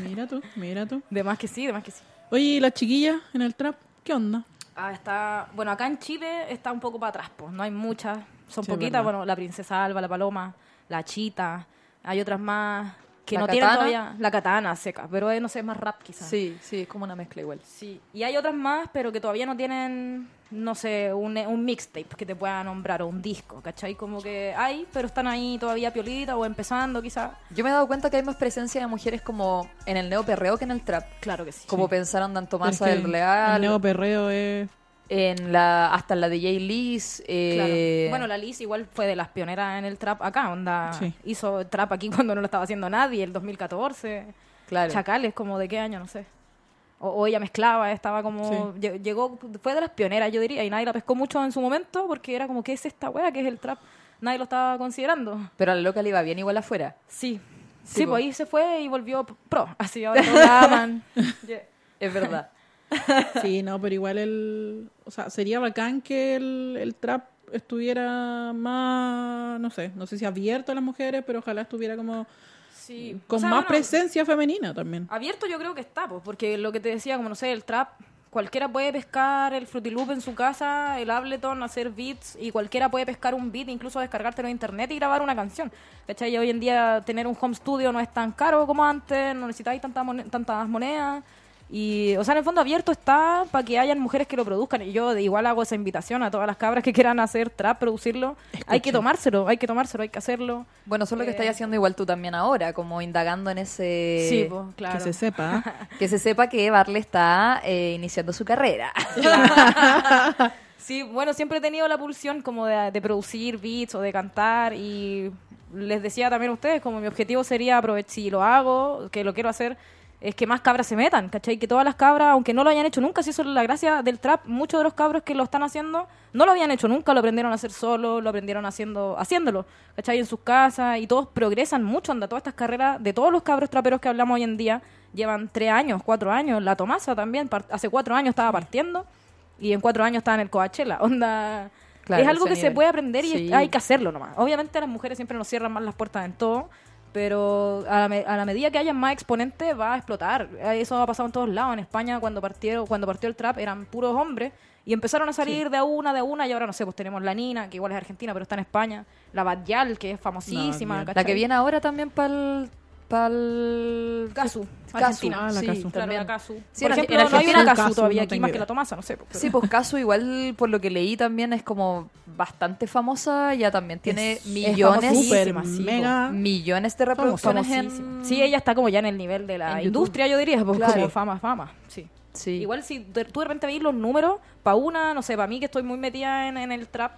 Mira tú, mira tú. De más que sí, de más que sí. Oye, ¿y las chiquillas en el trap? ¿Qué onda? Ah, está, bueno, acá en Chile está un poco para atrás, pues, no hay muchas, son Sí, poquitas, bueno, la princesa Alba, la paloma, la chita, hay otras más que ¿La no tienen katana? todavía la katana seca, pero eh, no sé, es más rap quizás. Sí, sí, es como una mezcla igual. Sí, y hay otras más, pero que todavía no tienen, no sé, un, un mixtape que te pueda nombrar o un disco, ¿cachai? Como que hay, pero están ahí todavía piolita o empezando quizás. Yo me he dado cuenta que hay más presencia de mujeres como en el neoperreo que en el trap. Claro que sí. Como pensaron tanto que del Real, El neoperreo es. En la, hasta en la DJ Liz. Claro. Eh, Bueno, la Liz igual fue de las pioneras en el trap acá, onda. Sí. Hizo trap aquí cuando no lo estaba haciendo nadie, el 2014. claro. Chacales, como de qué año, no sé. O, o ella mezclaba, estaba como. lle- Llegó, fue de las pioneras, yo diría, y nadie la pescó mucho en su momento porque era como, ¿qué es esta wea? ¿Qué es el trap? Nadie lo estaba considerando. Pero a la loca le iba bien igual afuera. Sí. Sí, pues ahí se fue y volvió pro. Así ahora la aman. Yeah. Es verdad. Sí, no, pero igual el. O sea, sería bacán que el, el trap estuviera más, no sé, no sé si abierto a las mujeres, pero ojalá estuviera como Sí. con O sea, más bueno, presencia femenina también. Abierto yo creo que está, pues, porque lo que te decía, como no sé, el trap, cualquiera puede pescar el Fruity Loop en su casa, el Ableton, hacer beats, y cualquiera puede pescar un beat, incluso descargártelo en internet y grabar una canción. ¿Cachai? Y hoy en día tener un home studio no es tan caro como antes, no necesitáis tantas monedas. Y, o sea, en el fondo abierto está para que hayan mujeres que lo produzcan. Y yo de igual hago esa invitación a todas las cabras que quieran hacer trap, producirlo. Hay que tomárselo, hay que tomárselo, hay que hacerlo. Bueno, eso es lo que Eh, estás haciendo igual tú también ahora, como indagando en ese... sí, pues, claro. Que se sepa. Que se sepa que Barley está eh, iniciando su carrera. Sí, bueno, siempre he tenido la pulsión como de, de producir beats o de cantar y les decía también a ustedes, como mi objetivo sería aprovechar, si lo hago, que lo quiero hacer, es que más cabras se metan, ¿cachai? Que todas las cabras, aunque no lo hayan hecho nunca, si eso es la gracia del trap, muchos de los cabros que lo están haciendo no lo habían hecho nunca, lo aprendieron a hacer solo, lo aprendieron haciendo haciéndolo, ¿cachai? En sus casas y todos progresan mucho, anda, todas estas carreras de todos los cabros traperos que hablamos hoy en día llevan tres años, cuatro años, la Tomasa también, hace cuatro años estaba partiendo y en cuatro años estaba en el Coachella. Onda. Claro, es algo que se puede aprender y Sí. hay que hacerlo nomás. Obviamente las mujeres siempre nos cierran más las puertas en todo, pero a la, me- a la medida que haya más exponentes va a explotar. Eh, Eso ha pasado en todos lados. En España cuando partieron, cuando partió el trap eran puros hombres y empezaron a salir de a una, de a una y ahora no sé, pues tenemos la Nina, que igual es argentina, pero está en España, la Badyal, que es famosísima, Badial. La que viene ahora también para el... Pa'l... Casu, Casu, Argentina. Ah, la sí, Casu. Claro, también. la Casu. Sí, Por ejemplo, no hay una Casu Casu, todavía no aquí, más que la Tomasa, no sé. pues, pero- Sí, pues Casu igual por lo que leí también es como bastante famosa, ya también tiene Es- es millones, mega. millones de reproducciones en... Sí, ella está como ya en el nivel de la industria, yo diría, pues Claro. como fama, fama. Sí. Sí. Igual si de- tú de repente veis los números, para una, no sé, para mí que estoy muy metida en, en el trap,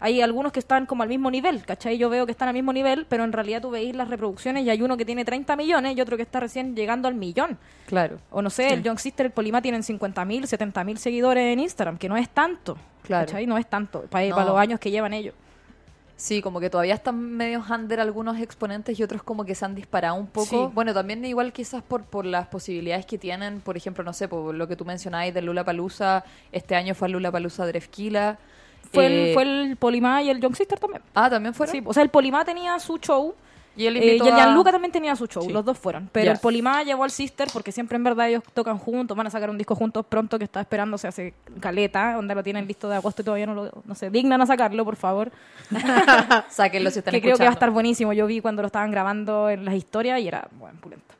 hay algunos que están como al mismo nivel, ¿cachai? Yo veo que están al mismo nivel, pero en realidad tú veis las reproducciones y hay uno que tiene 30 millones y otro que está recién llegando al millón. Claro. O no sé, el Young Sister, el Polima tienen 50.000, 70.000 seguidores en Instagram, que no es tanto. Claro. ¿Cachai? No es tanto, para No. los años que llevan ellos. Sí, como que todavía están medio under algunos exponentes y otros como que se han disparado un poco. Sí. Bueno, también igual quizás por, por las posibilidades que tienen, por ejemplo, no sé, por lo que tú mencionabas del Lula Palusa, este año fue el Lula Palusa Drefkila. Fue, Eh, el, fue el Polima y el Young Sister también. Ah, también fueron. Sí, o sea, el Polima tenía su show Y él eh, y el a- Gianluca también tenía su show, Sí. los dos fueron. Pero el Polima llevó al Sister porque siempre en verdad ellos tocan juntos, van a sacar un disco juntos pronto que está esperando, se hace caleta, donde lo tienen listo de agosto y todavía no lo, no se dignan a sacarlo, por favor. Sáquenlo si están que creo que va a estar buenísimo. Yo vi cuando lo estaban grabando en las historias y era, bueno, pulento.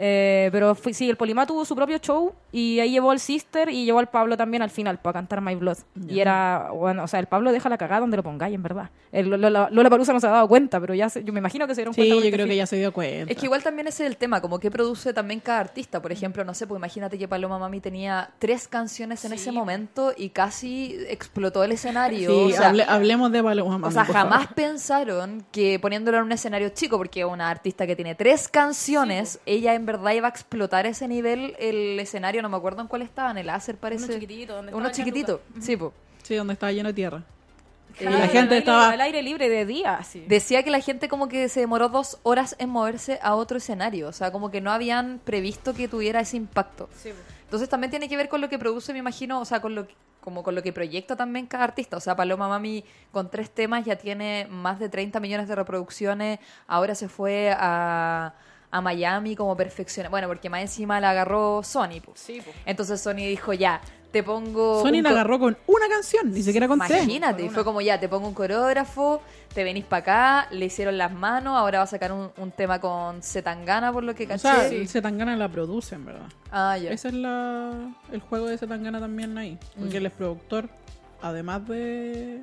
Eh, pero fui- sí, el Polima tuvo su propio show y ahí llevó al Sister y llevó al Pablo también al final para cantar My Blood. Y era, bueno, o sea, el Pablo deja la cagada donde lo pongáis, en verdad. El Lola, Lola Palusa no se ha dado cuenta, pero ya se- yo me imagino que se dieron Sí, cuenta. yo con este creo que ya se dio cuenta. Es que igual también ese es el tema, como que produce también cada artista. Por ejemplo, no sé, pues imagínate que Paloma Mami tenía tres canciones en ese momento y casi explotó el escenario. Sí, o sea, hable- hablemos de Paloma O Mami, sea, por jamás favor. pensaron que poniéndolo en un escenario chico, porque una artista que tiene tres canciones, ella en verdad iba a explotar ese nivel el escenario, no me acuerdo en cuál estaba, en el láser parece. Uno chiquitito, donde Uno chiquitito, sí, po. Sí, donde estaba lleno de tierra. Claro, la gente aire- estaba- al aire libre de día. Decía que la gente como que se demoró dos horas en moverse a otro escenario, o sea, como que no habían previsto que tuviera ese impacto. Sí. Entonces también tiene que ver con lo que produce, me imagino, o sea, con lo que- como con lo que proyecta también cada artista. O sea, Paloma Mami con tres temas ya tiene más de 30 millones de reproducciones. Ahora se fue a, a Miami como perfecciona. Bueno, porque más encima la agarró Sony. pues. Sí, po. Entonces Sony dijo, ya, te pongo... Sony la agarró con una canción, ni siquiera con tres. Imagínate, y fue como ya, te pongo un coreógrafo, te venís para acá, le hicieron las manos, ahora va a sacar un, un tema con Zetangana, por lo que O caché. sea, Sí. Zetangana la produce, en verdad. Ah, ya. Ese es la, el juego de Zetangana también ahí. Porque Mm. él es productor, además de,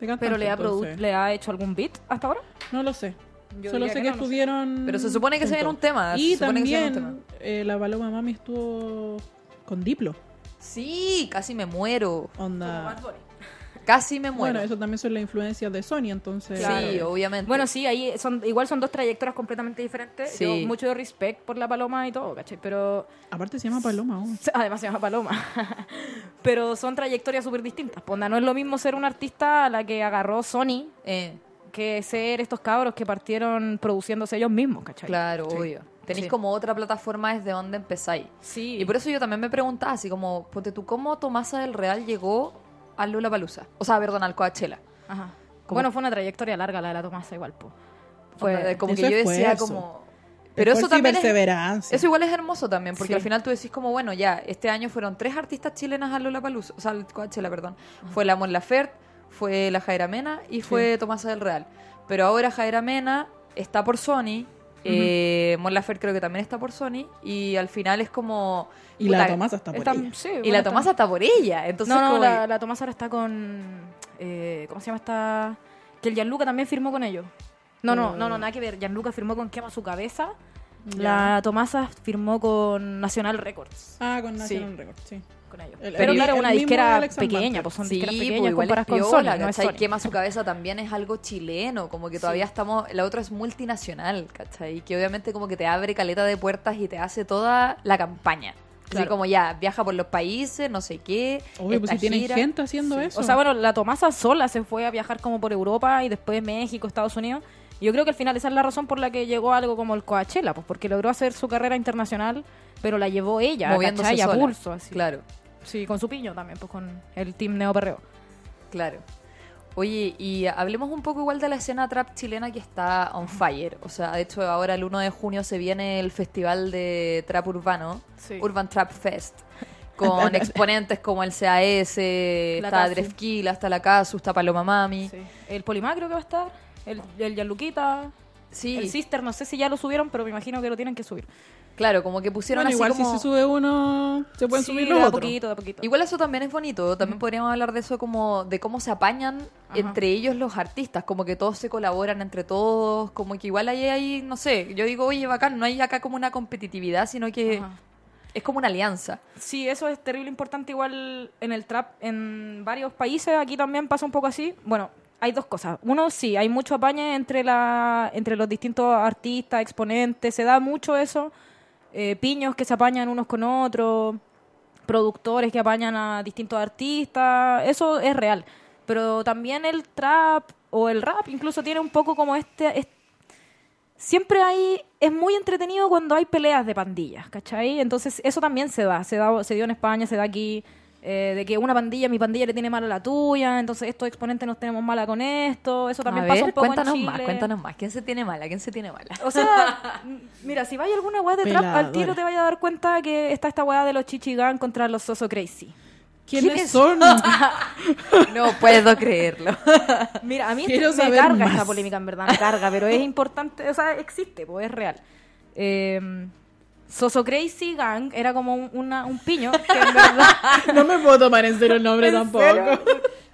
de cantante. Pero le ha, le ha hecho algún beat hasta ahora. No lo sé. Yo Solo sé que que, no, no sé. estuvieron. Pero se supone que se viene un tema, Y se supone que se viene un también eh, la Paloma Mami estuvo con Diplo. Sí, casi me muero. Onda. Casi me muero. Bueno, eso también son las influencias de Sony, entonces. Sí, obviamente. Bueno, sí, ahí son igual son dos trayectorias completamente diferentes. Sí. Yo mucho respect por la paloma y todo, ¿cachai? Pero Aparte se llama Paloma aún. además se llama paloma. Pero son trayectorias súper distintas. Ponda, no es lo mismo ser un artista a la que agarró Sony Eh, que ser estos cabros que partieron produciéndose ellos mismos, ¿cachai? claro, Sí. obvio. Tenéis Sí. como otra plataforma desde donde empezáis. Sí. Y por eso yo también me preguntaba, así como, ponte tú, ¿cómo Tomasa del Real llegó al Lula Palusa? O sea, perdón, al Coachella. Ajá. Bueno, fue una trayectoria larga la de la Tomasa igual, po. Fue como que yo decía esfuerzo. como... Pero eso también es, perseverancia. Eso igual es hermoso también, porque Sí. al final tú decís como, bueno, ya, este año fueron tres artistas chilenas a Lollapalooza, o sea, al Coachella, perdón. Fue la Mon Laferte, fue la Jaira Mena y fue Tomasa del Real. Pero ahora Jaira Mena está por Sony, eh, Mon Laferte creo que también está por Sony, y al final es como... Y la Tomasa está por Está- ella. sí, Y la está- Tomasa está por ella, entonces No, no, como- la, la Tomasa ahora está con... eh, ¿Cómo se llama esta...? Que el Gianluca también firmó con ellos. No, no, no, no, nada que ver. Gianluca firmó con Quema Su Cabeza. La Tomasa firmó con Nacional Records. Ah, con Sí. National Records, sí. Con ellos. El- Pero el- claro, el una disquera pequeña, pues son Sí, disqueras pues pequeñas igual comparadas es con piola, Sony, no es ¿cachai? Sony. Quema su cabeza también es algo chileno, como que todavía estamos, la otra es multinacional, ¿cachai? Que obviamente como que te abre caleta de puertas y te hace toda la campaña. Así como ya, viaja por los países, no sé qué. Obvio, pues si tienen gente haciendo eso. O sea, bueno, la Tomasa sola se fue a viajar como por Europa y después México, Estados Unidos. Y yo creo que al final esa es la razón por la que llegó algo como el Coachella, pues porque logró hacer su carrera internacional, pero la llevó ella, moviéndose ¿cachai? A pulso, así. Claro, Sí, con su piño también, pues con el team Neo Perreo. claro. Oye, y hablemos un poco igual de la escena trap chilena que está on fire. O sea, de hecho ahora el 1 de junio se viene el festival de trap urbano, Sí. Urban Trap Fest, con exponentes como el CAS, La está Casu. Drefkila, está la Casu, está Paloma Mami. Sí. El Polimá creo que va a estar, el, el Gianluquita, Sí, el Sister, no sé si ya lo subieron, pero me imagino que lo tienen que subir. claro, como que pusieron Bueno, así igual como... si se sube uno, se pueden Sí, subir de los a otros. poquito, de a poquito. Igual eso también es bonito, también podríamos hablar de eso como de cómo se apañan Ajá. entre ellos los artistas, como que todos se colaboran entre todos, como que igual hay ahí, no sé, yo digo, oye, bacán, no hay acá como una competitividad, sino que Ajá. es como una alianza. Sí, eso es terrible importante igual en el trap en varios países. Aquí también pasa un poco así. Bueno, hay dos cosas. Uno, sí, hay mucho apañe entre, la, entre los distintos artistas, exponentes. Se da mucho eso. Eh, piños que se apañan unos con otros. Productores que apañan a distintos artistas. Eso es real. Pero también el trap o el rap incluso tiene un poco como este... este siempre hay es muy entretenido cuando hay peleas de pandillas, ¿cachai? Entonces eso también se da, se da, se dio en España, se da aquí, eh, de que una pandilla, mi pandilla le tiene mala a la tuya, entonces estos exponentes nos tenemos mala con esto, eso también a pasa un poco cuéntanos en Chile. más, cuéntanos más, ¿quién se tiene mala? ¿Quién se tiene mala? O sea, mira, si vaya alguna weá de trap, al tiro Peladora. te vaya a dar cuenta que está esta weá de los chichigan contra los Soso Crazy. ¿Quiénes ¿Quiénes son? No puedo creerlo. Mira, a mí Quiero me carga más. esta polémica, en verdad, me carga, pero es importante, o sea, existe, pues es real. Eh, Soso Crazy Gang era como un, una- un piño que en verdad no me puedo tomar en serio el nombre ¿En tampoco. serio?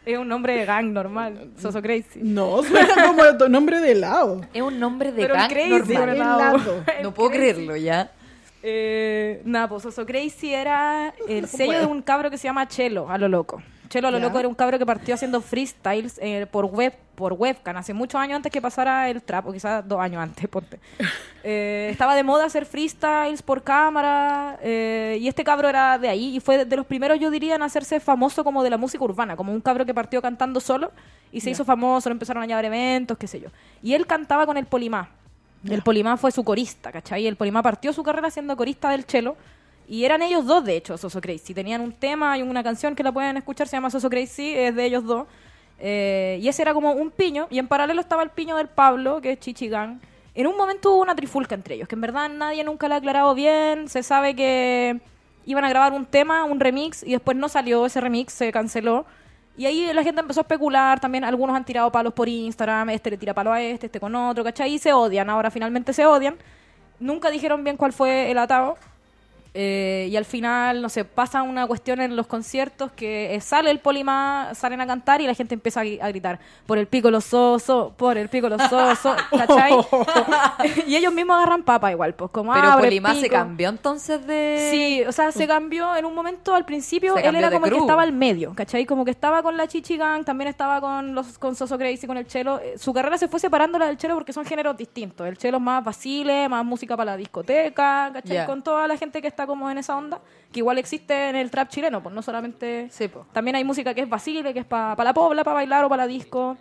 es un nombre de gang normal, Soso Crazy. No, suena como el nombre de helado. Es un nombre de Pero gang crazy normal. Helado. El No puedo crazy. creerlo ya. Eh, nada, pues Soso Crazy era el No sello de un cabro que se llama Chelo, a lo loco. Chelo lo loco era un cabro que partió haciendo freestyles eh, por web, por webcam, hace muchos años antes que pasara el trap, o quizás dos años antes, ponte. Eh, estaba de moda hacer freestyles por cámara, eh, y este cabro era de ahí, y fue de los primeros, yo diría, en hacerse famoso como de la música urbana, como un cabro que partió cantando solo, y se hizo famoso, lo empezaron a llevar eventos, qué sé yo. Y él cantaba con el Polimá. El Polimá fue su corista, ¿cachai? El Polimá partió su carrera siendo corista del chelo. Y eran ellos dos, de hecho, Soso Crazy. Tenían un tema y una canción que la pueden escuchar, se llama Soso Crazy, es de ellos dos. Eh, y ese era como un piño. Y en paralelo estaba el piño del Pablo, que es Chichigán. En un momento hubo una trifulca entre ellos, que en verdad nadie nunca la ha aclarado bien. Se sabe que iban a grabar un tema, un remix, y después no salió ese remix, se canceló. Y ahí la gente empezó a especular, también algunos han tirado palos por Instagram, este le tira palo a este, este con otro, ¿cachai? Y se odian, ahora finalmente se odian. Nunca dijeron bien cuál fue el atado. Eh, y al final, no sé, pasa una cuestión en los conciertos que eh, sale el Polimá, salen a cantar y la gente empieza a, gri- a gritar por el pico los soso, por el pico los soso, ¿cachai? y ellos mismos agarran papa igual, pues como Pero "Ah, Polimá se pico". cambió entonces de... Sí, o sea, se cambió en un momento al principio, Se él era como el que estaba al medio, ¿cachai? Como que estaba con la Chichi Gang, también estaba con los con Soso Crazy, con el chelo. Eh, Su carrera se fue separando la del chelo porque son géneros distintos. El chelo es más vacile, más música para la discoteca, ¿cachai? Con toda la gente que está como en esa onda, que igual existe en el trap chileno, pues no solamente... Sí, po. También hay música que es vacile, que es para la pobla, para bailar o para la disco.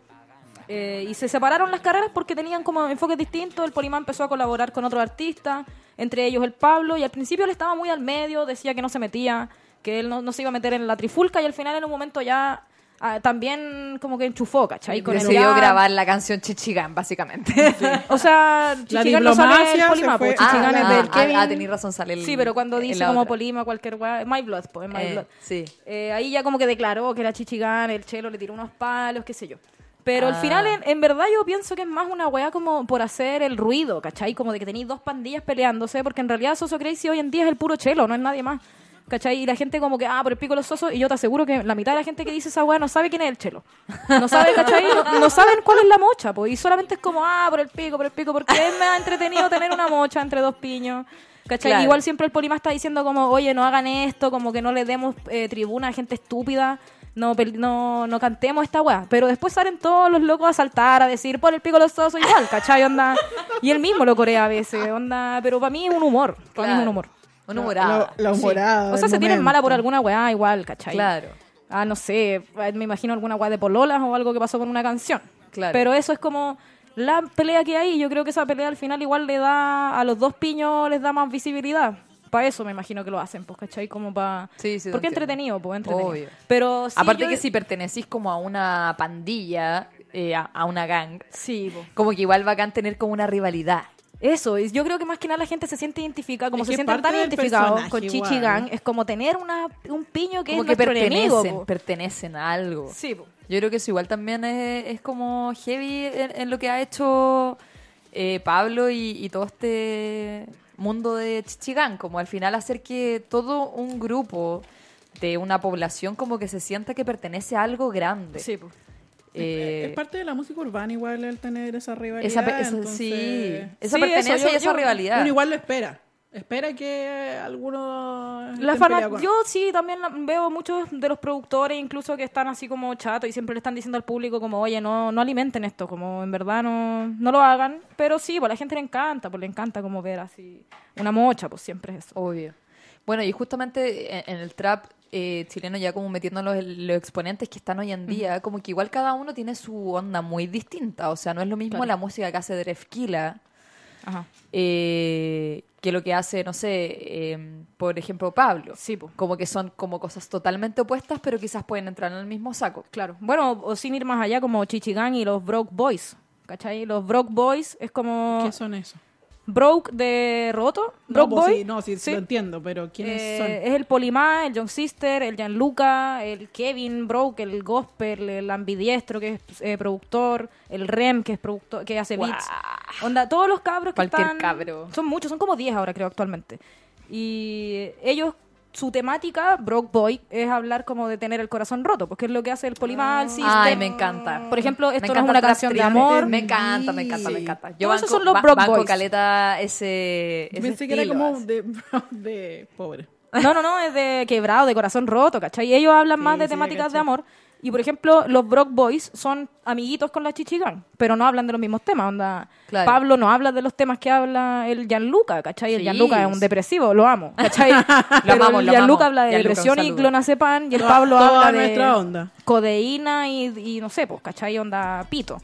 Eh, y se separaron las carreras porque tenían como enfoques distintos. El Polimán empezó a colaborar con otros artistas, entre ellos el Pablo, y al principio él estaba muy al medio, decía que no se metía, que él no, no se iba a meter en la trifulca, y al final en un momento ya ah, también como que enchufó, ¿cachai? Con el Decidió rap. grabar la canción Chichigán, básicamente. O sea, Chichigán no sale el se Polima, fue- pues, Chichigán Ah, es ah, del ah, Kevin. ah, tenés razón, sale el- Sí, pero cuando dice como otra. Polima, cualquier weá, My Blood, pues, My Eh, Blood. sí. Eh, ahí ya como que declaró que era Chichigán, el chelo le tiró unos palos, qué sé yo. Pero al Ah. final, en, en verdad, yo pienso que es más una weá como por hacer el ruido, ¿cachai? Como de que tenéis dos pandillas peleándose, porque en realidad Soso Crazy hoy en día es el puro chelo, no es nadie más. ¿Cachai? Y la gente como que, ah, por el pico de los sosos, y yo te aseguro que la mitad de la gente que dice esa weá no sabe quién es el chelo. No sabe, ¿cachai? No, no saben cuál es la mocha, pues, y solamente es como, ah, por el pico, por el pico, porque es más entretenido tener una mocha entre dos piños. ¿Cachai? Claro. Igual siempre el Polima está diciendo como, oye, no hagan esto, como que no le demos eh, tribuna a gente estúpida, no, no, no cantemos esta weá. Pero después salen todos los locos a saltar, a decir, por el pico de los sosos igual, ¿cachai? Onda. Y él mismo lo corea a veces, onda. Pero para mí es un humor, para mí es un Claro. humor. Un humorado. La, la humorada. O sea, se tienen mala por alguna weá igual, ¿cachai? Claro. Ah, no sé, eh, me imagino alguna weá de pololas o algo que pasó con una canción. Claro. Pero eso es como la pelea que hay. Yo creo que esa pelea al final igual le da a los dos piños, les da más visibilidad. Para eso me imagino que lo hacen, pues, ¿cachai? Como para... Sí, sí, Porque entretenido, pues, entretenido. Obvio. Pero sí, Aparte yo- que si pertenecís como a una pandilla, eh, a, a una gang, Sí, po. como que igual bacán tener como una rivalidad. Eso, y yo creo que más que nada la gente se siente identificada, como Es se sienten tan identificados con Chichi igual. Gang, es como tener una, un piño que como es que nuestro pertenecen, pertenecen a algo. Sí, po. Yo creo que eso igual también es, es como heavy en, en lo que ha hecho eh, Pablo y, y todo este mundo de Chichigán, como al final hacer que todo un grupo de una población como que se sienta que pertenece a algo grande. Sí, po. Eh, es parte de la música urbana igual el tener esa rivalidad. esa, esa- entonces, sí, esa Sí, pertenencia eso, yo- y esa yo- rivalidad. Uno igual lo espera. Espera que alguno La con- yo sí también veo muchos de los productores incluso que están así como chatos y siempre le están diciendo al público como oye no no alimenten esto como en verdad no no lo hagan pero sí pues a la gente le encanta pues le encanta como ver así una mocha pues siempre es eso Obvio. Bueno, y justamente en, en el trap eh, chileno, ya como metiéndonos en los exponentes que están hoy en día, como que igual cada uno tiene su onda muy distinta. O sea, no es lo mismo Claro. la música que hace Drefkila Ajá. eh, que lo que hace, no sé, eh, por ejemplo, Pablo. Sí, po. Como que son como cosas totalmente opuestas, pero quizás pueden entrar en el mismo saco. claro bueno o sin ir más allá como Chichigang y los Broke Boys ¿cachai? los Broke Boys es como ¿Qué son eso? Broke de Roto No, Broke pues Boy sí, no, sí, Sí. lo entiendo, pero ¿quiénes Eh, son? Es el Polimá, el John Sister, el Gianluca, el Kevin Broke, el Gospel, el Ambidiestro, que es eh, productor, el Rem, que es productor, que hace beats. Onda, todos los cabros que Cualquier están... cabro. Son muchos, son como 10 ahora creo actualmente. Y ellos, su temática, Broke Boy, es hablar como de tener el corazón roto, porque es lo que hace el el Sister. Ay, me encanta. Por ejemplo, esto no es una canción de amor. Me encanta, me encanta, me encanta. Yo Todos esos banco, son los ba- Broke Boys. caleta ese, ese Pensé que era estilo, como de, de pobre. No, no, no, es de quebrado, de corazón roto, ¿cachai? Y ellos hablan Sí, más de sí, temáticas de amor. Y, por ejemplo, los Brock Boys son amiguitos con la Chichigan, pero no hablan de los mismos temas. Onda, Claro. Pablo no habla de los temas que habla el Gianluca, ¿cachai? El Sí. Gianluca es un depresivo, lo amo, ¿cachai? Pero amamos, el lo Gianluca habla de Gianluca, depresión y clonazepam y el Pablo toda habla de onda. codeína y, y no sé, pues, ¿cachai? Onda pito.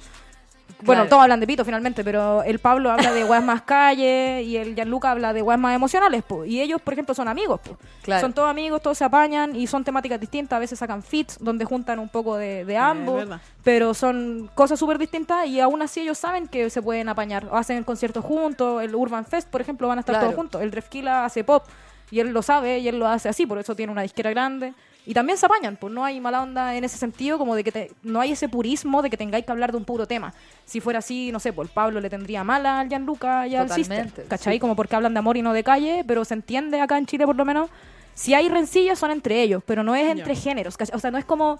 Bueno, Claro. todos hablan de pito finalmente, pero el Pablo habla de weas más calle y el Gianluca habla de weas más emocionales, pues. Y ellos, por ejemplo, son amigos, pues. Claro. Son todos amigos, todos se apañan y son temáticas distintas. A veces sacan fits donde juntan un poco de, de ambos, verdad. pero son cosas súper distintas y aún así ellos saben que se pueden apañar. Hacen el concierto juntos, el Urban Fest, por ejemplo, van a estar Claro. todos juntos. El Drefkila hace pop y él lo sabe y él lo hace así, por eso tiene una disquera grande. Y también se apañan, pues no hay mala onda en ese sentido, como de que te- no hay ese purismo de que tengáis que hablar de un puro tema. Si fuera así, no sé, pues el Pablo le tendría mala al Gianluca y al Sister, ¿cachai? sí. Como porque hablan de amor y no de calle, pero se entiende acá en Chile por lo menos. Si hay rencillas son entre ellos, pero no es entre géneros, ¿cachai? O sea, no es como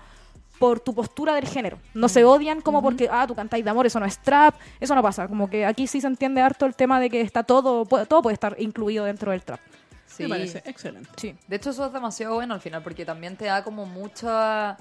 por tu postura del género. No se odian como porque, ah, tú cantáis de amor, eso no es trap, eso no pasa. Como que aquí sí se entiende harto el tema de que está todo, todo puede estar incluido dentro del trap. Sí. Me parece excelente. Sí. De hecho, eso es demasiado bueno al final, porque también te da como mucha...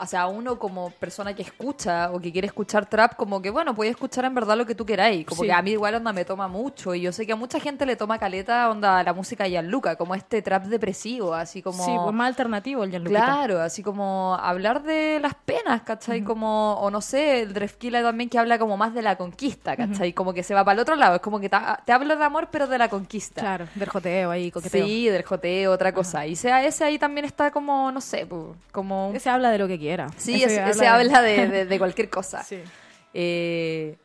O sea, uno como persona que escucha o que quiere escuchar trap, como que, bueno, puedes escuchar en verdad lo que tú queráis. Como Sí. que a mí igual onda me toma mucho. Y yo sé que a mucha gente le toma caleta onda la música de Gianluca, como este trap depresivo, así como... Sí, pues más alternativo el Gianluca. Claro, así como hablar de las penas, ¿cachai? Como, o no sé, el Drefkila también que habla como más de la conquista, ¿cachai? Como que se va para el otro lado, es como que ta- te, hablo de amor pero de la conquista. Claro, del joteo ahí, coqueteo. Sí, del joteo, otra cosa. Y sea ese ahí también está como, no sé, pu, como... Ese habla de lo que quiere. Cualquiera. Sí, ese, ese habla de, de- de cualquier cosa. Sí. Eh,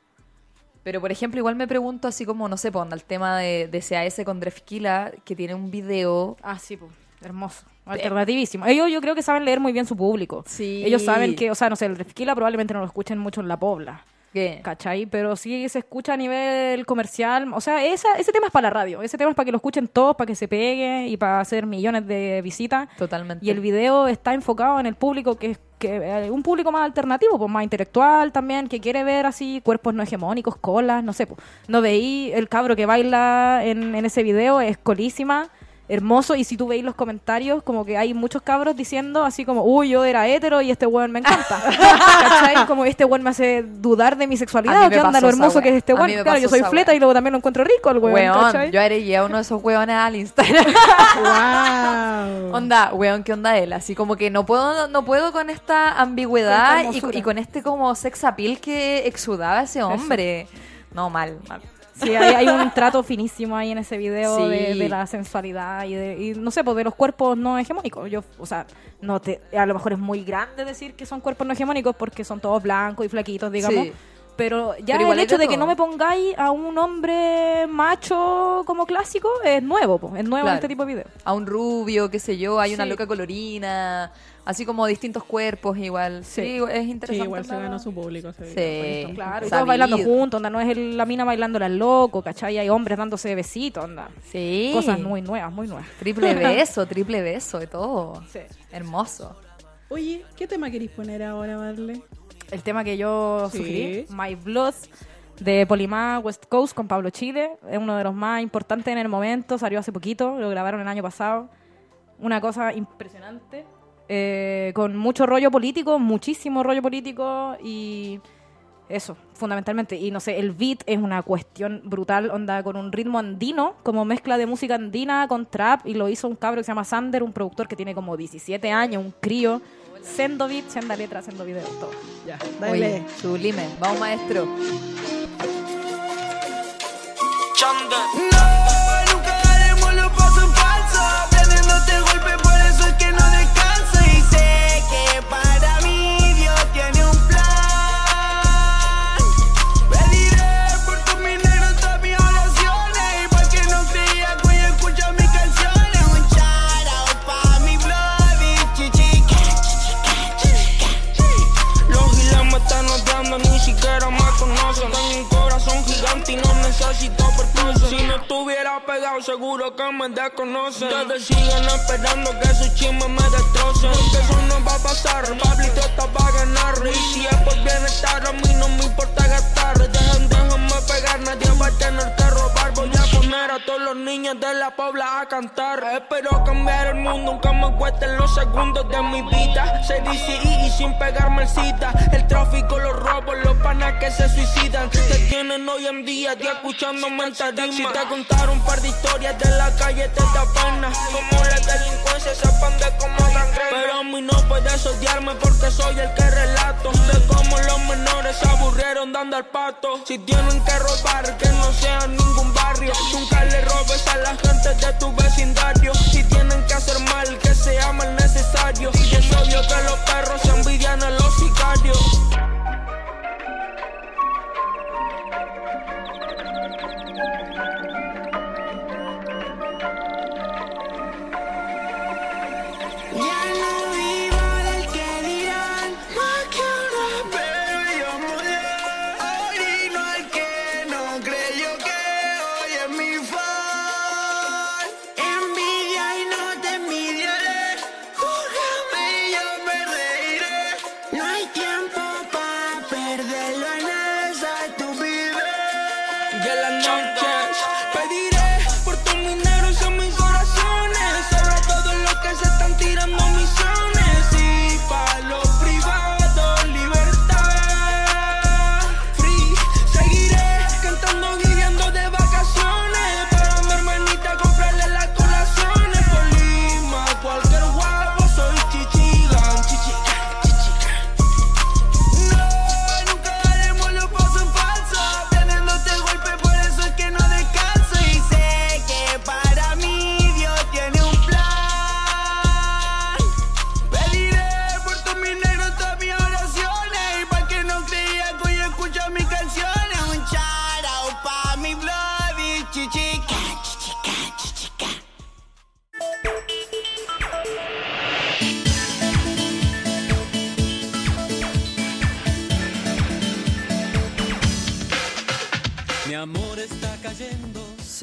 pero, por ejemplo, igual me pregunto así como, no sé, pon el tema de, de CAS con Drefkila, que tiene un video... Ah, sí, pues, hermoso. Alternativísimo. Ellos yo creo que saben leer muy bien su público. Sí. Ellos saben que, o sea, no sé, el Refquila probablemente no lo escuchen mucho en la pobla. ¿Qué? ¿Cachai? Pero sí se escucha a nivel comercial. O sea, esa, ese tema es para la radio. Ese tema es para que lo escuchen todos, para que se pegue y para hacer millones de visitas. Totalmente. Y el video está enfocado en el público que es que eh, un público más alternativo, pues más intelectual también, que quiere ver así cuerpos no hegemónicos, colas, no sé. Pues. No veí el cabro que baila en, en ese video, es colísima, hermoso. Y si tú veis los comentarios, como que hay muchos cabros diciendo así como, uy, yo era hetero y este weón me encanta. ¿Cachai? Como este weón me hace dudar de mi sexualidad. mí ¿o me ¿Qué onda lo hermoso que es este weón? Claro, yo soy fleta wea. y luego también lo encuentro rico el weón. Weón, yo agregué a uno de esos weones al Instagram. ¡Wow! Onda, weón, ¿qué onda él? Así como que no puedo, no puedo con esta ambigüedad y, con este como sex appeal que exudaba ese hombre. No, mal, mal. Sí, hay, hay un trato finísimo ahí en ese video Sí. de, de la sensualidad y, de, y no sé, pues de los cuerpos no hegemónicos. Yo, o sea, no te, a lo mejor es muy grande decir que son cuerpos no hegemónicos porque son todos blancos y flaquitos, digamos. Sí. Pero ya Pero el hecho de que no me pongáis a un hombre macho como clásico es nuevo, pues, es nuevo en Claro. este tipo de video. A un rubio, qué sé yo, hay una Sí. loca colorina, así como distintos cuerpos igual. Sí, Sí. es Sí, interesante. igual se ganó su público. Sí. Claro, y todos bailando juntos, onda, no es el- la mina bailando al loco, ¿cachai? Hay hombres dándose besitos, onda. Sí. Cosas muy nuevas, muy nuevas. Triple beso, triple beso, de todo. Sí. Hermoso. Oye, ¿qué tema queréis poner ahora, Marle? el tema que yo Sí. sugerí, My Blood, de Polimá West Coast con Pablo Chile. Es uno de los más importantes en el momento, salió hace poquito, lo grabaron el año pasado. Una cosa impresionante, eh, con mucho rollo político, muchísimo rollo político y eso, fundamentalmente. Y no sé, el beat es una cuestión brutal, onda con un ritmo andino, como mezcla de música andina con trap, y lo hizo un cabro que se llama Sander, un productor que tiene como 17 años, un crío. Sendo beat, senda letra, sendo video, todo. Ya, Oye, dale. sublime. Vamos, maestro. No, seguro que me desconocen. Ustedes siguen esperando que su chisme me destrocen. Porque eso no va a pasar, Pablito está para ganar. Y si es por bienestar, a mí no me importa gastar. Dejen, déjenme pegar, nadie va a tener robar. Voy a poner a todos los niños de la pobla a cantar. Espero cambiar el mundo, aunque me cuesten los segundos de mi vida. Ser easy y sin pegarme el cita. El tráfico, los robos, los panas que se suicidan. Te tienen hoy en día, te escuchándome en tarima. Si te contar un par de historias de la calle, te da pena. Como la delincuencia se expande como gangrena. Pero a mí no puedes odiarme porque soy el que relato. De cómo los menores se aburrieron dando al pato. Si tienen que robar, que no sea ningún Nunca le robes a la gente de tu vecindario. Si tienen que hacer mal, que sea mal necesario. Y es obvio que los perros se envidian a los sicarios.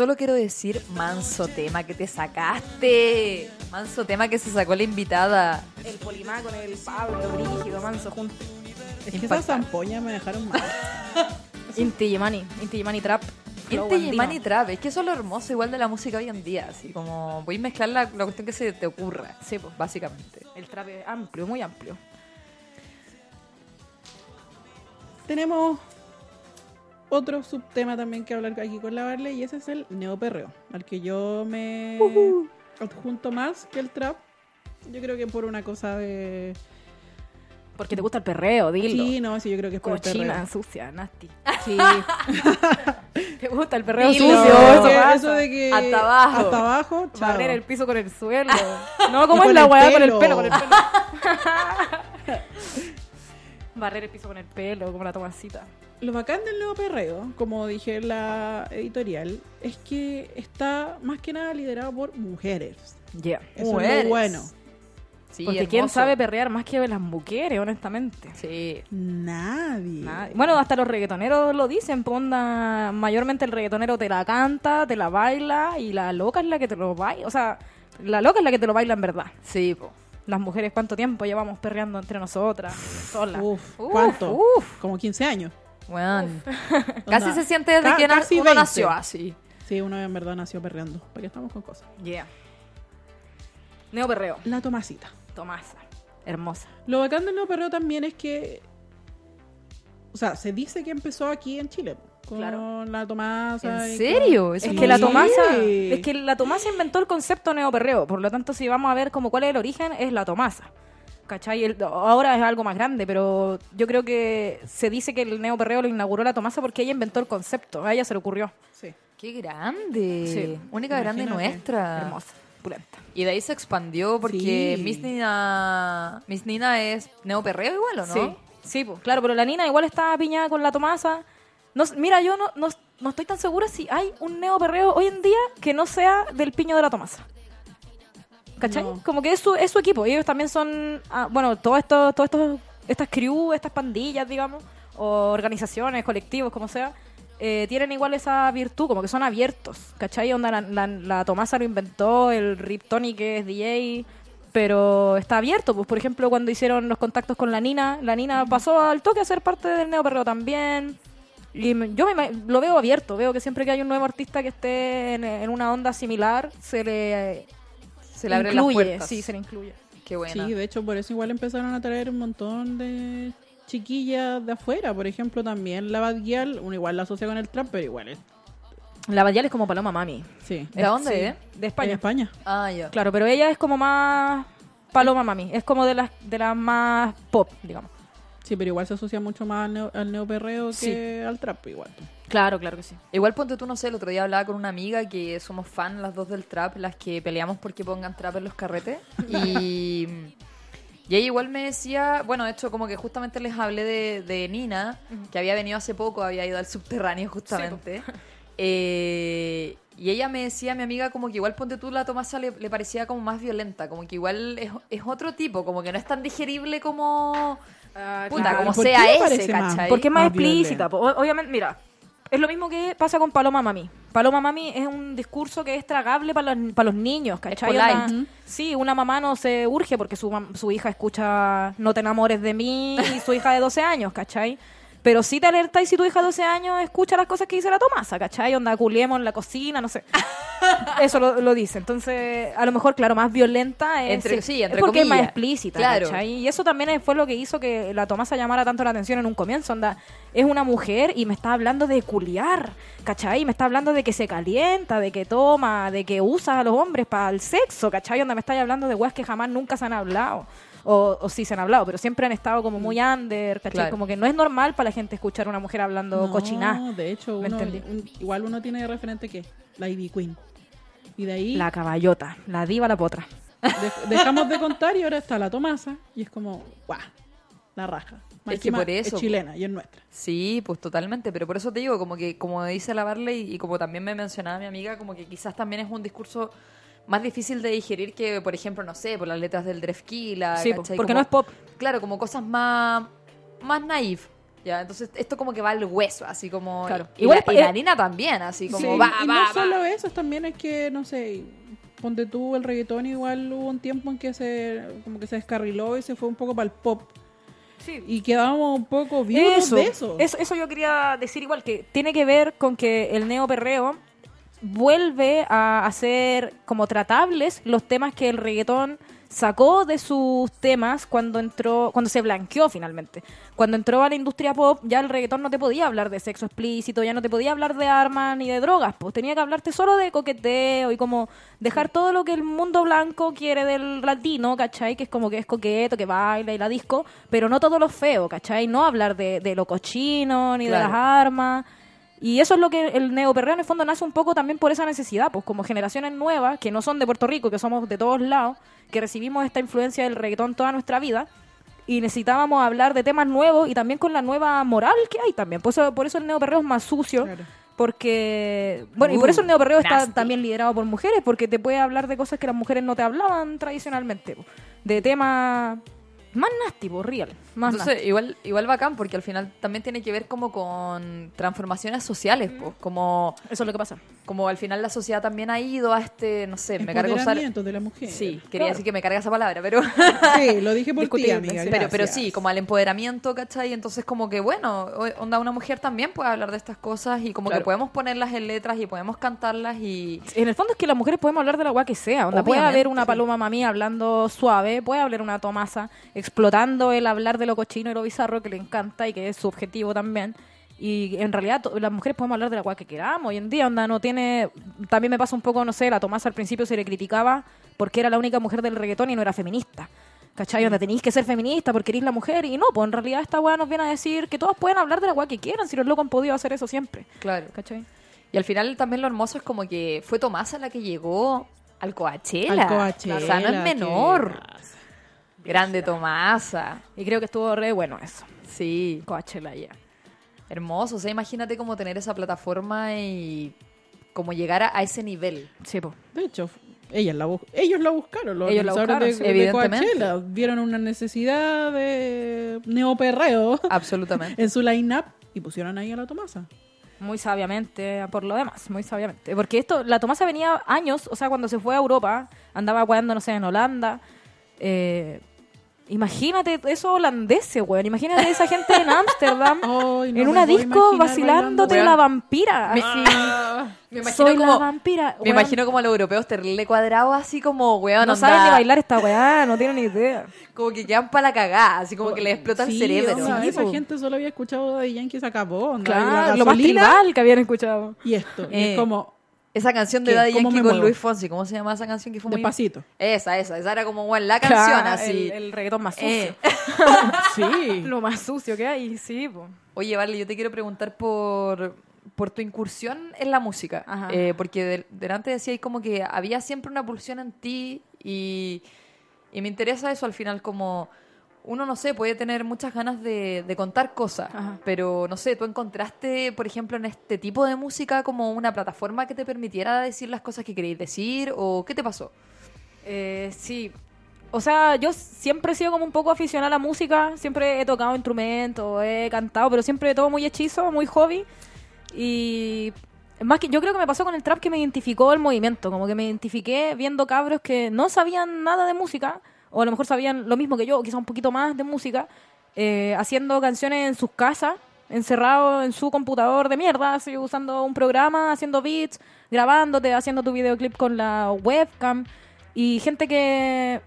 Solo quiero decir, manso tema que te sacaste. Manso tema que se sacó la invitada. El Polimá con el Pablo, Brígido, manso junto. Es que esas zampollas me dejaron mal. Inti Yemani, Inti Yemani Trap. Inti. Yemani Trap, es que eso es lo hermoso igual de la música hoy en día, así como voy a mezclar la, la cuestión que se te ocurra, Sí, pues. básicamente. El trap es amplio, muy amplio. Tenemos otro subtema también que hablar aquí con la Barley y ese es el neoperreo, al que yo me adjunto más que el trap. Yo creo que por una cosa de... Porque te gusta el perreo, dilo. Sí, no, sí, yo creo que es por el Cochina, perreo. sucia, nasty. Sí. ¿Te gusta el perreo Dilo. sucio? Eso pasa. eso de que... Hasta abajo. Hasta abajo, chao. Barrer el piso con el suelo. No, como Y es la el weá con el pelo. con el pelo. Barrer el piso con el pelo, como la tomasita. Lo bacán del nuevo perreo, como dije en la editorial, es que está más que nada liderado por mujeres. Yeah. Eso es lo bueno. Sí, Porque quién sabe perrear más que las mujeres, honestamente. Sí. Nadie. Nadie. Bueno, hasta los reggaetoneros lo dicen, ponda, mayormente el reggaetonero te la canta, te la baila y la loca es la que te lo baila. O sea, la loca es la que te lo baila en verdad. Sí, po. Las mujeres, ¿cuánto tiempo llevamos perreando entre nosotras, solas? Uf, Uf, ¿cuánto? uf. Como 15 años. Bueno, casi Onda, se siente desde ca- que na- casi uno 20. nació así. Sí, uno en verdad nació perreando. Porque estamos con cosas. Yeah. Neo perreo. La Tomasita. Tomasa. Hermosa. Lo bacán del nuevo perreo también es que. O sea, se dice que empezó aquí en Chile. Con Claro. la Tomasa. ¿En serio? con- Es que la Tomasa, es que la Tomasa inventó el concepto neoperreo, por lo tanto si vamos a ver como cuál es el origen, es la Tomasa. ¿Cachai? El- ahora es algo más grande, pero yo creo que se dice que el neoperreo lo inauguró la Tomasa porque ella inventó el concepto, a ella se le ocurrió. Sí. Qué grande. Sí. Única grande nuestra. Hermosa, pulenta. Y de ahí se expandió porque Sí. Miss Nina Miss Nina es neoperreo igual, ¿o no? Sí, sí, pues, claro, pero la Nina igual está piñada con la Tomasa. No, mira, yo no, no, no estoy tan segura si hay un neoperreo hoy en día que no sea del piño de la Tomasa. ¿Cachai? No. Como que es su, es su equipo. Ellos también son, ah, bueno, todos estos, todos estos, estas crew, estas pandillas, digamos, o organizaciones, colectivos, como sea, eh, tienen igual esa virtud, como que son abiertos. ¿Cachai? Onda, la, la, la Tomasa lo inventó, el Rip Tony que es DJ, pero está abierto. Pues, por ejemplo, cuando hicieron los contactos con la Nina, la Nina pasó al toque a ser parte del Neo Perreo también. Y yo me lo veo abierto, veo que siempre que hay un nuevo artista que esté en, en una onda similar, se le, Se le abren las incluye. puertas. Sí, se le incluye. Qué buena. Sí, de hecho, por eso igual empezaron a traer un montón de chiquillas de afuera. Por ejemplo, también la Bad Gyal, uno igual la asocia con el trap, pero igual es. La Badial es como Paloma Mami. Sí. ¿De dónde, Sí, eh? De España. En España. Ah, ya. Claro, pero ella es como más Paloma Mami. Es como de las, de las más pop, digamos. Sí, pero igual se asocia mucho más al, neo, al neoperreo que Sí. al trap, igual. Claro, claro que sí. Igual ponte tú, no sé, el otro día hablaba con una amiga que somos fan las dos del trap, las que peleamos porque pongan trap en los carretes. Y, y ella igual me decía, bueno, de hecho como que justamente les hablé de, de Nina, que había venido hace poco, había ido al subterráneo justamente. Eh, y ella me decía, mi amiga, como que igual ponte tú, la Tomasa le, le parecía como más violenta, como que igual es, es otro tipo, como que no es tan digerible como... Puta, claro. como ¿Por qué sea ese? ¿cachai? Porque es más Más explícita. Obviamente, mira, es lo mismo que pasa con Paloma Mami. Paloma Mami es un discurso que es tragable para los, para los niños, ¿cachai? Sí, una mamá no se urge porque su, su hija escucha No te enamores de mí y su hija de 12 años, ¿cachai? Pero sí te alerta y si tu hija de 12 años escucha las cosas que dice la Tomasa, ¿cachai? Onda, culiemos en la cocina, no sé. Eso lo, lo dice. Entonces, a lo mejor, claro, más violenta es, Entre- sí, entre es porque es más explícita, Claro. ¿cachai? Y eso también fue lo que hizo que la Tomasa llamara tanto la atención en un comienzo. Onda, es una mujer y me está hablando de culiar, ¿cachai? Me está hablando de que se calienta, de que toma, de que usa a los hombres para el sexo, ¿cachai? Onda, me está hablando de weas que jamás nunca se han hablado. O, o sí se han hablado, pero siempre han estado como muy under, ¿cachai? Claro. Como que no es normal para la gente escuchar a una mujer hablando No, cochiná. de hecho, ¿Me uno, un- igual uno tiene de referente que la Ivy Queen. Y de ahí La caballota, la diva, la potra. dej- dejamos de contar y ahora está la Tomasa. Y es como, guau, la raja. Más Es que por eso, Es chilena y es nuestra. Sí, pues totalmente, pero por eso te digo, como que como dice la Barley y como también me mencionaba mi amiga, como que quizás también es un discurso más difícil de digerir que, por ejemplo, no sé, por las letras del Drefkila, Sí, ¿cachai? porque Como- no es pop. Claro, como cosas más más naif, Ya, entonces esto como que va al hueso, así como... Claro. Y, Igual la, y la harina también, así como Sí, va, y va, no va. solo eso, también es que, no sé, ponte tú el reggaetón, igual hubo un tiempo en que se como que se descarriló y se fue un poco para el pop. Sí. Y quedamos un poco viudos Eso, de eso. eso. Eso yo quería decir igual, que tiene que ver con que el neoperreo vuelve a hacer como tratables los temas que el reggaetón sacó de sus temas cuando entró, cuando se blanqueó finalmente. Cuando entró a la industria pop, ya el reggaetón no te podía hablar de sexo explícito, ya no te podía hablar de armas ni de drogas, pues tenía que hablarte solo de coqueteo y como dejar todo lo que el mundo blanco quiere del latino, ¿cachai? Que es como que es coqueto, que baila y la disco, pero no todo lo feo, ¿cachai? No hablar de, de lo cochino ni Claro. de las armas. Y eso es lo que el neoperreo en el fondo nace un poco también por esa necesidad, pues como generaciones nuevas, que no son de Puerto Rico, que somos de todos lados, que recibimos esta influencia del reggaetón toda nuestra vida, y necesitábamos hablar de temas nuevos y también con la nueva moral que hay también. Por eso, por eso el neoperreo es más sucio, Claro. porque... Bueno, y por Uh, eso el neoperreo está también liderado por mujeres, porque te puede hablar de cosas que las mujeres no te hablaban tradicionalmente, po. de temas más nasty, po, real. Más. Entonces, igual, igual bacán, porque al final también tiene que ver como con transformaciones sociales, pues, como, Eso es lo que pasa. como al final la sociedad también ha ido a este, no sé, me carga usar... De la mujer. Sí, quería Claro. decir que me carga esa palabra, pero... Sí, lo dije por ti, amiga. Pero, pero sí, como al empoderamiento, ¿cachai? Entonces como que, bueno, onda, una mujer también puede hablar de estas cosas y como Claro. que podemos ponerlas en letras y podemos cantarlas y... En el fondo es que las mujeres podemos hablar de la weá que sea. Onda, puede haber una sí. paloma mamí hablando suave, puede haber una Tomasa explotando el hablar de lo cochino y lo bizarro que le encanta y que es su objetivo también. Y en realidad las mujeres podemos hablar de la weá que queramos. Hoy en día, onda, no tiene... También me pasa un poco, no sé, la Tomasa al principio se le criticaba porque era la única mujer del reggaetón y no era feminista. ¿Cachai? Onda, tenéis que ser feminista porque eres la mujer. Y no, pues en realidad esta weá nos viene a decir que todos pueden hablar de la weá que quieran, si los locos han podido hacer eso siempre. Claro. ¿Cachai? Y al final también lo hermoso es como que fue Tomasa la que llegó al Coachella. Al Coachella, O sea, no es que- menor. Grande Tomasa. Y creo que estuvo re bueno eso. Sí, Coachella ya. hermoso. O sea, imagínate como tener esa plataforma y como llegar a, a ese nivel. Sí, po. De hecho, ellas la ellos la buscaron, los Ellos la buscaron, de, sí. de Evidentemente. Coachella. Vieron una necesidad de neoperreo Absolutamente. en su line-up y pusieron ahí a la Tomasa. Muy sabiamente, por lo demás, muy sabiamente. Porque esto, la Tomasa venía años, o sea, cuando se fue a Europa, andaba jugando, no sé, en Holanda. Eh, imagínate eso holandés, weón. Imagínate esa gente en Ámsterdam, no en me una disco vacilándote bailando. la vampira. Me-. Me imagino Soy la como... vampira. Me weón. imagino como a los europeos terrible cuadrados, así como, weón, No onda, saben ni bailar esta weá, no tienen ni idea. Como que quedan para la cagada, así como que les explota el cerebro. Sí, esa gente solo había escuchado de Yankee se acabó. Claro, la lo más tribal que habían escuchado. y esto. Y Eh, es como Esa canción de ¿Qué? Daddy ¿Cómo Yankee con muevo? Luis Fonsi, ¿cómo se llama esa canción que fue muy... despacito. Esa, esa, esa era como, bueno, la canción, Claro, así. El, el reggaetón más sucio. Eh. Sí. Lo más sucio que hay, sí, po. Oye, vale, yo te quiero preguntar por, por tu incursión en la música. Ajá. Eh, porque de- delante decías como que había siempre una pulsión en ti y, y me interesa eso al final como... Uno, no sé, puede tener muchas ganas de, de contar cosas, Ajá. pero no sé, ¿tú encontraste, por ejemplo, en este tipo de música como una plataforma que te permitiera decir las cosas que queréis decir o qué te pasó? Eh, sí. O sea, yo siempre he sido como un poco aficionada a la música, siempre he tocado instrumentos, he cantado, pero siempre todo muy hechizo, muy hobby. Y más que yo creo que me pasó con el trap que me identificó el movimiento, como que me identifiqué viendo cabros que no sabían nada de música, o a lo mejor sabían lo mismo que yo, o quizá un poquito más de música, eh, haciendo canciones en sus casas, encerrado en su computador de mierda, así usando un programa, haciendo beats, grabándote, haciendo tu videoclip con la webcam, y gente que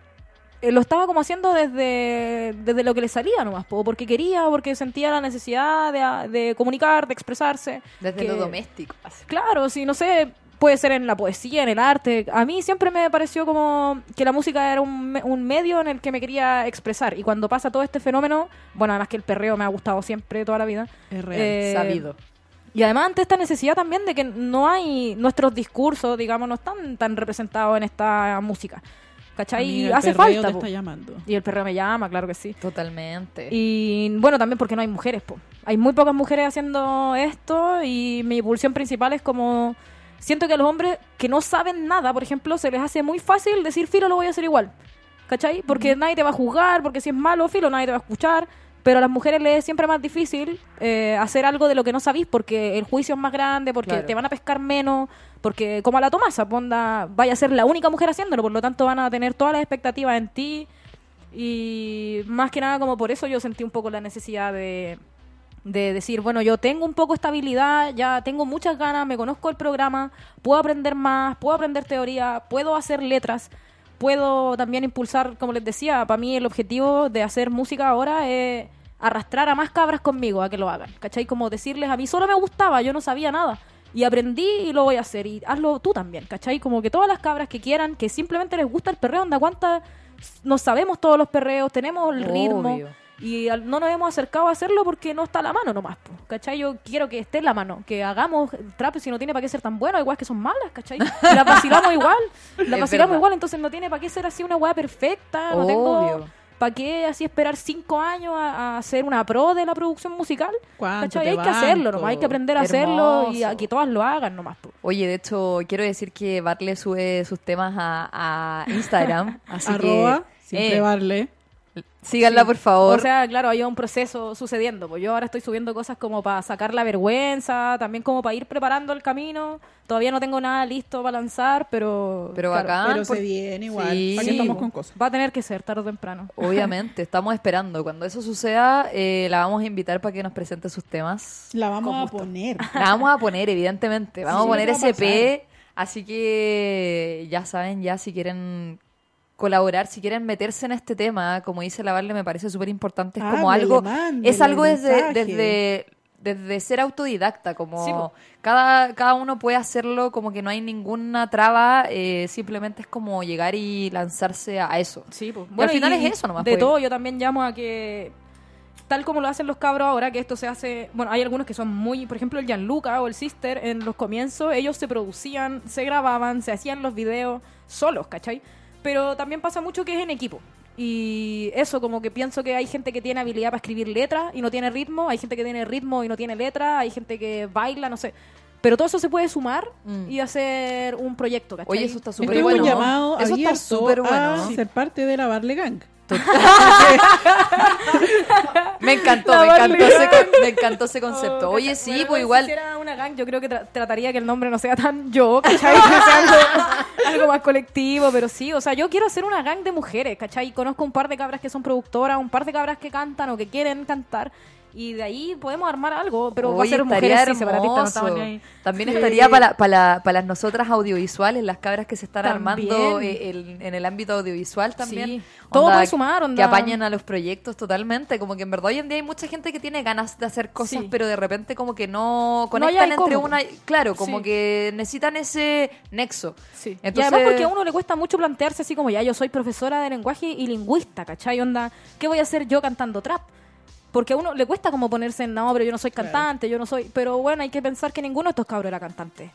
eh, lo estaba como haciendo desde, desde lo que le salía nomás, po, porque quería, porque sentía la necesidad de, de comunicar, de expresarse. Desde que- lo doméstico. así. Claro, sí, no sé, puede ser en la poesía, en el arte. A mí siempre me pareció como que la música era un, me- un medio en el que me quería expresar. Y cuando pasa todo este fenómeno, bueno, además que el perreo me ha gustado siempre, toda la vida. Es real. eh, Sabido. Y además ante esta necesidad también de que no hay, nuestros discursos, digamos, no están tan representados en esta música. ¿Cachai? Amiga, y el hace falta. te po. está llamando. Y el perreo me llama, claro que sí. Totalmente. Y bueno, también porque no hay mujeres, po. Hay muy pocas mujeres haciendo esto y mi pulsión principal es como... Siento que a los hombres que no saben nada, por ejemplo, se les hace muy fácil decir, filo, lo voy a hacer igual. ¿Cachai? Porque nadie te va a juzgar, porque si es malo, filo, nadie te va a escuchar. Pero a las mujeres les es siempre más difícil eh, hacer algo de lo que no sabéis porque el juicio es más grande, porque Claro. te van a pescar menos, porque como a la Tomasa, ponda, vaya a ser la única mujer haciéndolo, por lo tanto van a tener todas las expectativas en ti. Y más que nada como por eso yo sentí un poco la necesidad de, de decir, bueno, yo tengo un poco esta habilidad, ya tengo muchas ganas, me conozco el programa, puedo aprender más, puedo aprender teoría, puedo hacer letras, puedo también impulsar, como les decía, para mí el objetivo de hacer música ahora es arrastrar a más cabras conmigo a que lo hagan, ¿cachai? Como decirles, a mí solo me gustaba, yo no sabía nada. Y aprendí y lo voy a hacer. Y hazlo tú también, ¿cachai? Como que todas las cabras que quieran, que simplemente les gusta el perreo, anda, cuántas nos sabemos todos los perreos, tenemos el ritmo. Y al- no nos hemos acercado a hacerlo porque no está a la mano nomás, po, ¿cachai? Yo quiero que esté en la mano, que hagamos trap si no tiene para qué ser tan bueno, igual que son malas, ¿cachai? Y las vacilamos igual, las vacilamos verdad. igual, entonces no tiene para qué ser así una weá perfecta, no tengo para qué así esperar cinco años a, a ser una pro de la producción musical, ¿Cuánto ¿cachai? te Hay que hacerlo nomás, hay que aprender a hacerlo y a que todas lo hagan nomás, po. Oye, de hecho, quiero decir que Barle sube sus temas a, a Instagram. Así Arroba, que siempre eh, Barle. Síganla, por favor. O sea, claro, hay un proceso sucediendo. Pues yo ahora estoy subiendo cosas como para sacar la vergüenza, también como para ir preparando el camino. Todavía no tengo nada listo para lanzar, pero. pero claro, bacán. Pero por- se viene igual. Sí. ¿Para qué estamos con cosas? Va a tener que ser tarde o temprano. Obviamente, estamos esperando. Cuando eso suceda, eh, la vamos a invitar para que nos presente sus temas. La vamos a poner. La vamos a poner, evidentemente. Vamos Sí, a poner SP. Así que ya saben, ya si quieren colaborar, si quieren meterse en este tema, como dice la Varle, me parece súper importante. Es como algo, es algo desde, desde, desde ser autodidacta, como Sí, cada, cada uno puede hacerlo, como que no hay ninguna traba, eh, simplemente es como llegar y lanzarse a eso. Sí, pues. al final es eso nomás, De pues. todo, yo también llamo a que. Tal como lo hacen los cabros ahora, que esto se hace. Bueno, hay algunos que son muy. Por ejemplo, el Gianluca o el Sister, en los comienzos, ellos se producían, se grababan, se hacían los videos solos, ¿cachai? Pero también pasa mucho que es en equipo. Y eso, como que pienso que hay gente que tiene habilidad para escribir letras y no tiene ritmo, hay gente que tiene ritmo y no tiene letra, hay gente que baila, no sé. Pero todo eso se puede sumar Mm. y hacer un proyecto, ¿cachai? Oye, eso está súper bueno. un llamado Eso está súper bueno. a ser parte de la Barle Gang. Me encantó, me encantó, ese, Gang. con- me encantó ese concepto. Oh, Oye, sí, Bueno, pues Si igual. hiciera una gang, yo creo que tra- trataría que el nombre no sea tan yo, ¿cachai? Que sea algo, algo más colectivo, pero sí, o sea, yo quiero hacer una gang de mujeres, ¿cachai? Conozco un par de cabras que son productoras, un par de cabras que cantan o que quieren cantar. Y de ahí podemos armar algo, pero va a ser mujeres sí, separatistas, no ahí. También Sí. estaría para, para, para las nosotras audiovisuales, las cabras que se están También. armando eh, el- en el ámbito audiovisual también. Sí. Todo puede sumar, Que onda. apañen a los proyectos totalmente. Como que en verdad hoy en día hay mucha gente que tiene ganas de hacer cosas, Sí. pero de repente como que no conectan entre cómo. una... Claro, como que necesitan ese nexo. Sí. y Entonces- además porque a uno le cuesta mucho plantearse así como ya yo soy profesora de lenguaje y lingüista, ¿cachai? Onda, ¿qué voy a hacer yo cantando trap? Porque a uno le cuesta como ponerse en, no, pero yo no soy cantante, yo no soy... Pero bueno, hay que pensar que ninguno de estos cabros era cantante.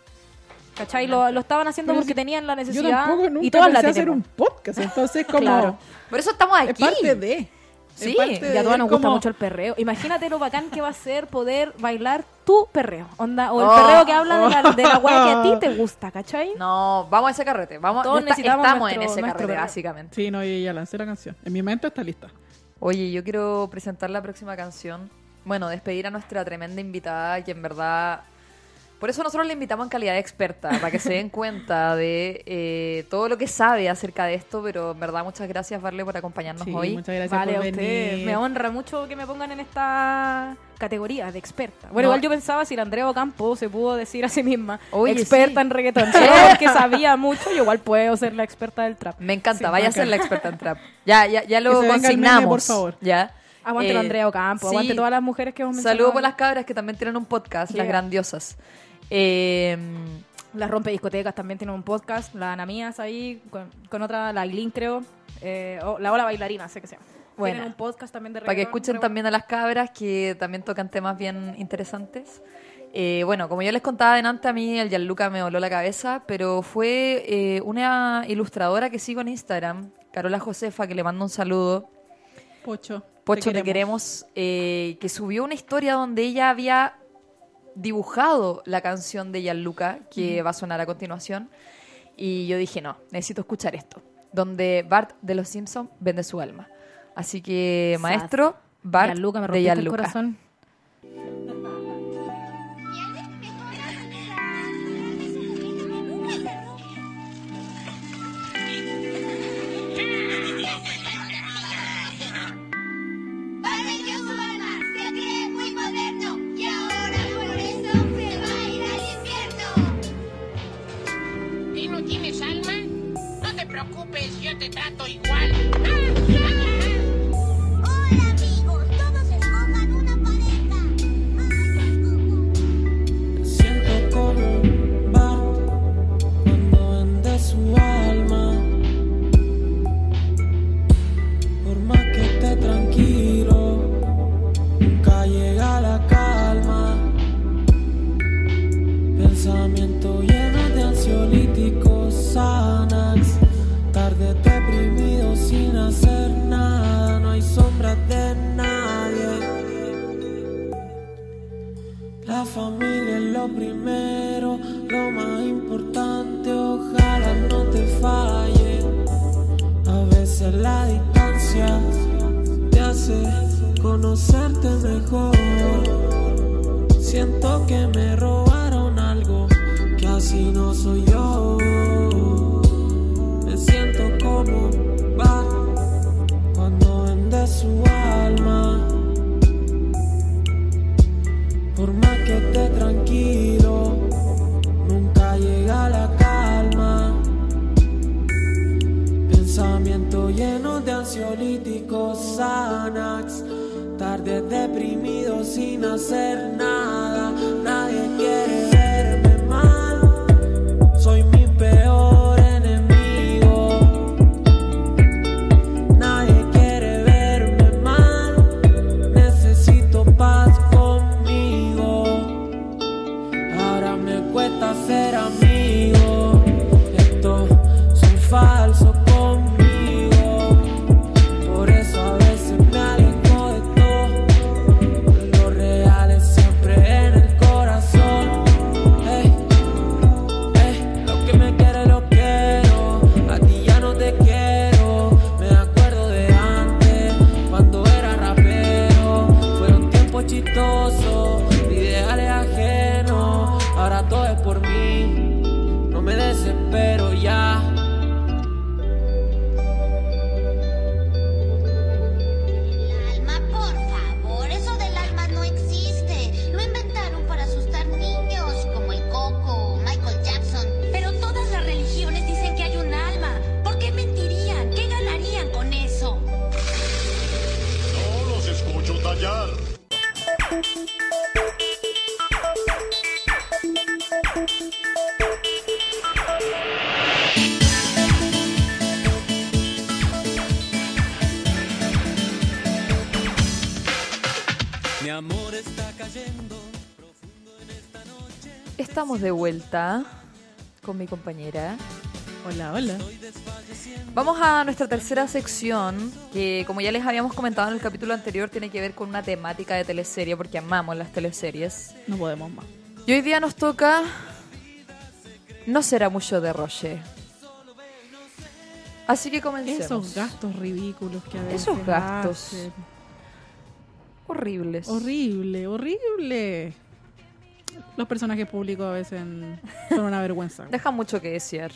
¿Cachai? Lo, lo estaban haciendo Pero porque si- tenían la Yo necesidad tampoco nunca y todas la hacer un podcast, entonces como Claro. Por eso estamos aquí. es parte de. Sí, Y a todas nos gusta como- mucho el perreo. Imagínate lo bacán que va a ser poder bailar tu perreo. Onda, o el Oh. perreo que habla de la, de la weá que a ti te gusta, ¿cachai? No, vamos a ese carrete. Vamos, Todos necesitamos estamos en ese carrete, perreo. básicamente. Sí, no, yo ya lancé la canción. En mi mente está lista. Oye, yo quiero presentar la próxima canción. Bueno, despedir a nuestra tremenda invitada, que en verdad... Por eso nosotros la invitamos en calidad de experta, para que se den cuenta de eh, todo lo que sabe acerca de esto, pero en verdad muchas gracias, Varle, por acompañarnos Sí, hoy. muchas gracias Vale, por a usted. venir. Me honra mucho que me pongan en esta categoría de experta. Bueno, No. igual yo pensaba si la Andrea Ocampo se pudo decir a sí misma Oye, experta sí. en reggaetón. Solo porque sabía mucho, yo igual puedo ser la experta del trap. Me encanta, Sí, vaya a ser la experta en trap. Ya, ya, ya lo meme, consignamos. por favor. Ya. Aguante Eh, la Andrea Ocampo, sí. aguante todas las mujeres que hemos mencionado. Saludos por las cabras que también tienen un podcast, las grandiosas. Eh, Las rompe discotecas también tiene un podcast, la Ana Mías ahí, con, con otra, la Aileen creo, eh, la Ola Bailarina, sé que se llama. Buena. Tienen un podcast también de para que escuchen pero también a las cabras que también tocan temas bien interesantes. Eh, bueno, como yo les contaba delante, a mí el Gianluca me voló la cabeza, pero fue eh, una ilustradora que sigo en Instagram, Carola Josefa, que le mando un saludo. Pocho. Pocho, te queremos, eh, que subió una historia donde ella había dibujado la canción de Gianluca, que va a sonar a continuación, y yo dije, no, necesito escuchar esto, donde Bart de Los Simpsons vende su alma. Así que, maestro, Bart Gianluca, me de rompiste el Gianluca. corazón. Para que su lo primero, lo más importante, ojalá no te falle. A veces la distancia te hace conocerte mejor. Siento que me robaron algo, que así no soy yo. Ansiolíticos, Xanax. Tarde deprimido sin hacer nada. Estamos de vuelta con mi compañera. Hola, hola. Vamos a nuestra tercera sección, que como ya les habíamos comentado en el capítulo anterior, tiene que ver con una temática de teleserie, porque amamos las teleseries. No podemos más. Y hoy día nos toca... No será mucho de Roche. Así que comencemos. Esos gastos ridículos que a veces Esos gastos. hacen. Horribles. Horrible, horrible. Los personajes públicos a veces son una vergüenza. Deja mucho que desear.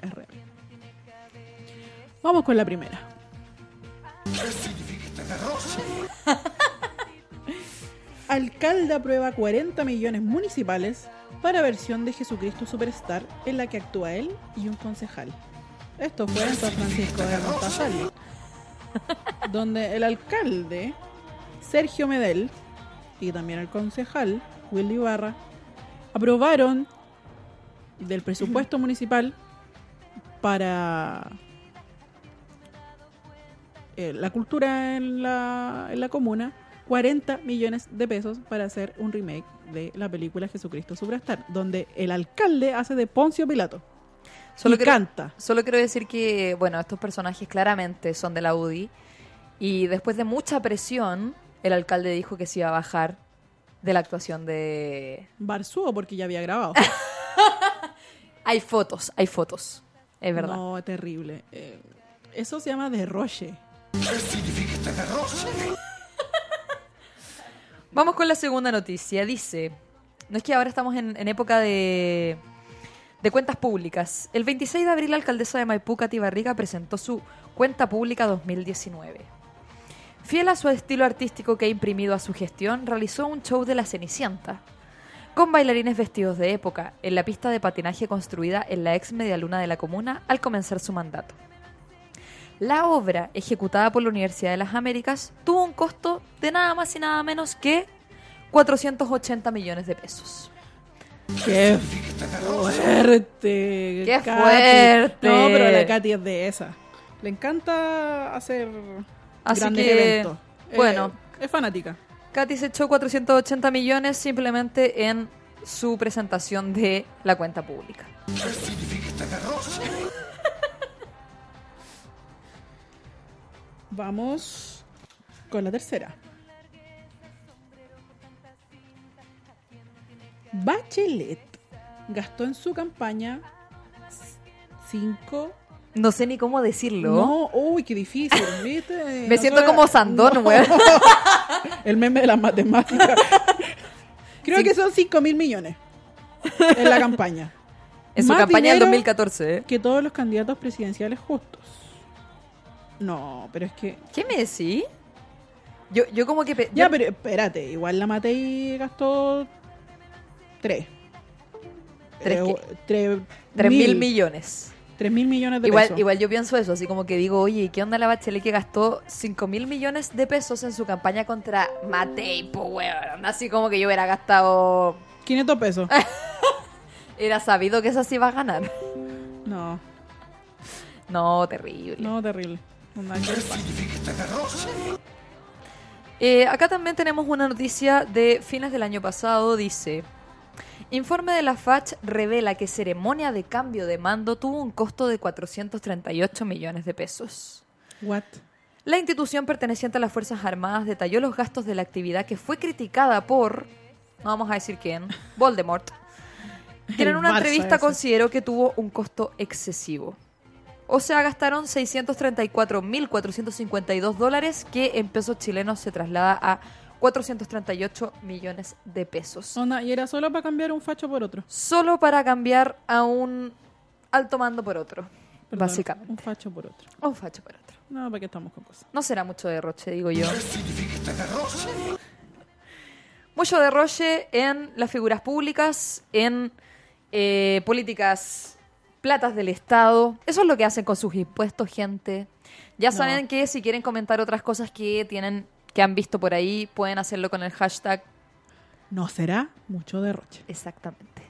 Es real. Vamos con la primera. Alcalde aprueba 40 millones municipales para versión de Jesucristo Superstar en la que actúa él y un concejal. Esto fue en San Francisco de Mostazal, donde el alcalde Sergio Medel y también el concejal Willy Barra aprobaron del presupuesto municipal para eh, la cultura en la, en la comuna 40 millones de pesos para hacer un remake de la película Jesucristo Superstar, donde el alcalde hace de Poncio Pilato. Solo y quiero- canta. Solo quiero decir que, bueno, estos personajes claramente son de la UDI. Y después de mucha presión, el alcalde dijo que se iba a bajar de la actuación de... Barzúo porque ya había grabado. Hay fotos, hay fotos. Es verdad. No, terrible. Eh, eso se llama derroche. Vamos con la segunda noticia. Dice, no es que ahora estamos en, en época de, de cuentas públicas. El 26 de abril la alcaldesa de Maipú, Cati Barriga, presentó su cuenta pública 2019. Fiel a su estilo artístico que ha imprimido a su gestión, realizó un show de la Cenicienta, con bailarines vestidos de época, en la pista de patinaje construida en la ex medialuna de la comuna al comenzar su mandato. La obra, ejecutada por la Universidad de las Américas, tuvo un costo de nada más y nada menos que 480 millones de pesos. ¡Qué fuerte! ¡Qué Katy. fuerte! No, pero la Katy es de esa. Le encanta hacer Así grandes que, eventos. Eh, bueno. es fanática. Katy se echó 480 millones simplemente en su presentación de la cuenta pública. Vamos con la tercera. Bachelet gastó en su campaña 5 No sé ni cómo decirlo. No, uy, qué difícil. Me siento como Sandón, No. weón. El meme de las matemáticas. Creo que son 5 mil millones en la campaña. En su Más campaña del dinero 2014. ¿eh? Que todos los candidatos presidenciales justos. No, pero es que. ¿Qué me decís? Yo, yo como que... pe- Ya, pero espérate, igual la Matei gastó 3. ¿Tres qué? 3 Tres mil millones. 3 mil millones de Igual, pesos. igual yo pienso eso, así como que digo, oye, ¿y ¿qué onda la Bachelet que gastó 5 mil millones de pesos en su campaña contra Matei, po, weón? Así como que yo hubiera gastado... 500 pesos. Era sabido que esa sí iba a ganar. No, No, terrible. no, terrible. Eh, acá también tenemos una noticia de fines del año pasado. Dice: Informe de la FACH revela que ceremonia de cambio de mando tuvo un costo de 438 millones de pesos. What? La institución perteneciente a las Fuerzas Armadas detalló los gastos de la actividad que fue criticada por, no vamos a decir quién, Voldemort, quien en una entrevista ese. consideró que tuvo un costo excesivo. O sea, gastaron 634.452 dólares, que en pesos chilenos se traslada a 438 millones de pesos. Onda, y era solo para cambiar un facho por otro. Solo para cambiar a un alto mando por otro, Perdón, básicamente. Un facho por otro. Un facho por otro. No, ¿para qué estamos con cosas? No será mucho derroche, digo yo. Mucho derroche en las figuras públicas, en eh, políticas platas del Estado. Eso es lo que hacen con sus impuestos, gente. Ya No. saben que si quieren comentar otras cosas que tienen, que han visto por ahí, pueden hacerlo con el hashtag No será mucho derroche. exactamente.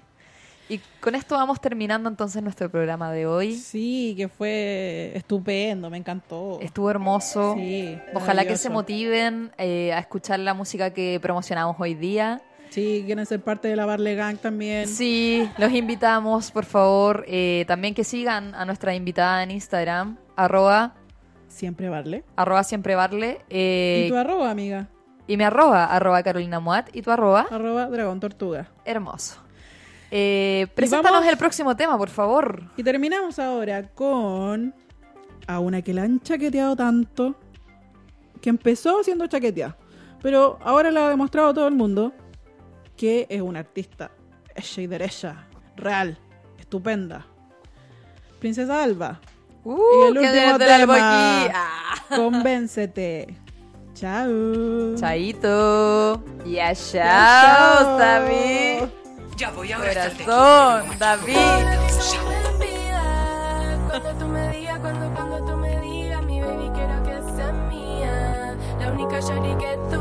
Y con esto vamos terminando entonces nuestro programa de hoy. Sí, que fue estupendo, me encantó. Estuvo hermoso. Sí, Ojalá que se motiven eh, a escuchar la música que promocionamos hoy día. Sí, quieren ser parte de la Barley Gang también. Sí, los invitamos, por favor, eh, también que sigan a nuestra invitada en Instagram, arroba, Siempre Barley. arroba siempre barle, eh, ¿Y tu arroba, amiga? y mi arroba, arroba Carolina Moat, y tu arroba, Arroba Dragón Tortuga. hermoso. Eh, preséntanos vamos- el próximo tema, por favor. Y terminamos ahora con a una que la han chaqueteado tanto, que empezó siendo chaqueteada, pero ahora la ha demostrado todo el mundo que es una artista hecha y derecha, real, estupenda. Princesa Alba, Uh, Y el que último albo tema. aquí. Ah. convéncete. Chao. Chaito. Ya, chao. chao, David. Ya voy a ver Corazón, David. Cuando tú me digas, cuando, cuando tú me digas, mi baby quiero que seas mía. La única shawty que tú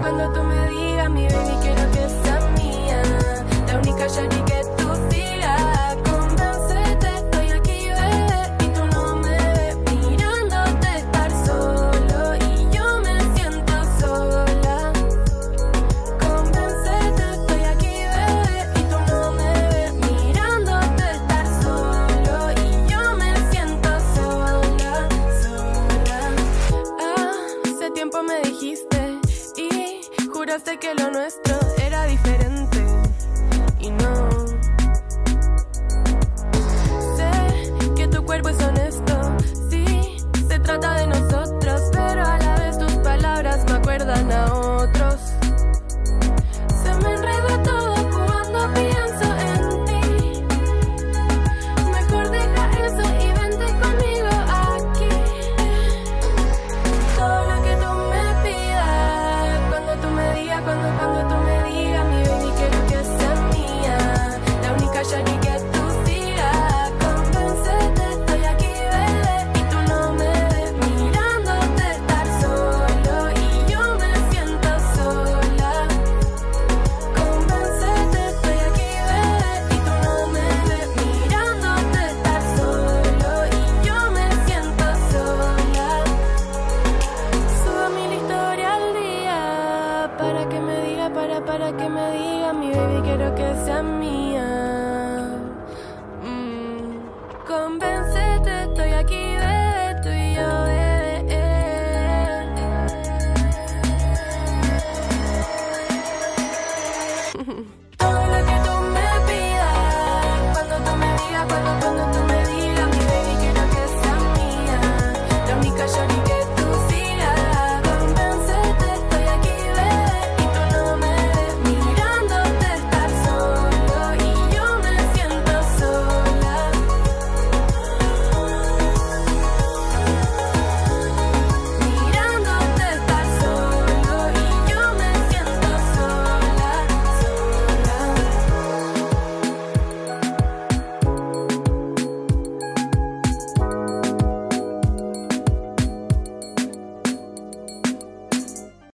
cuando, cuando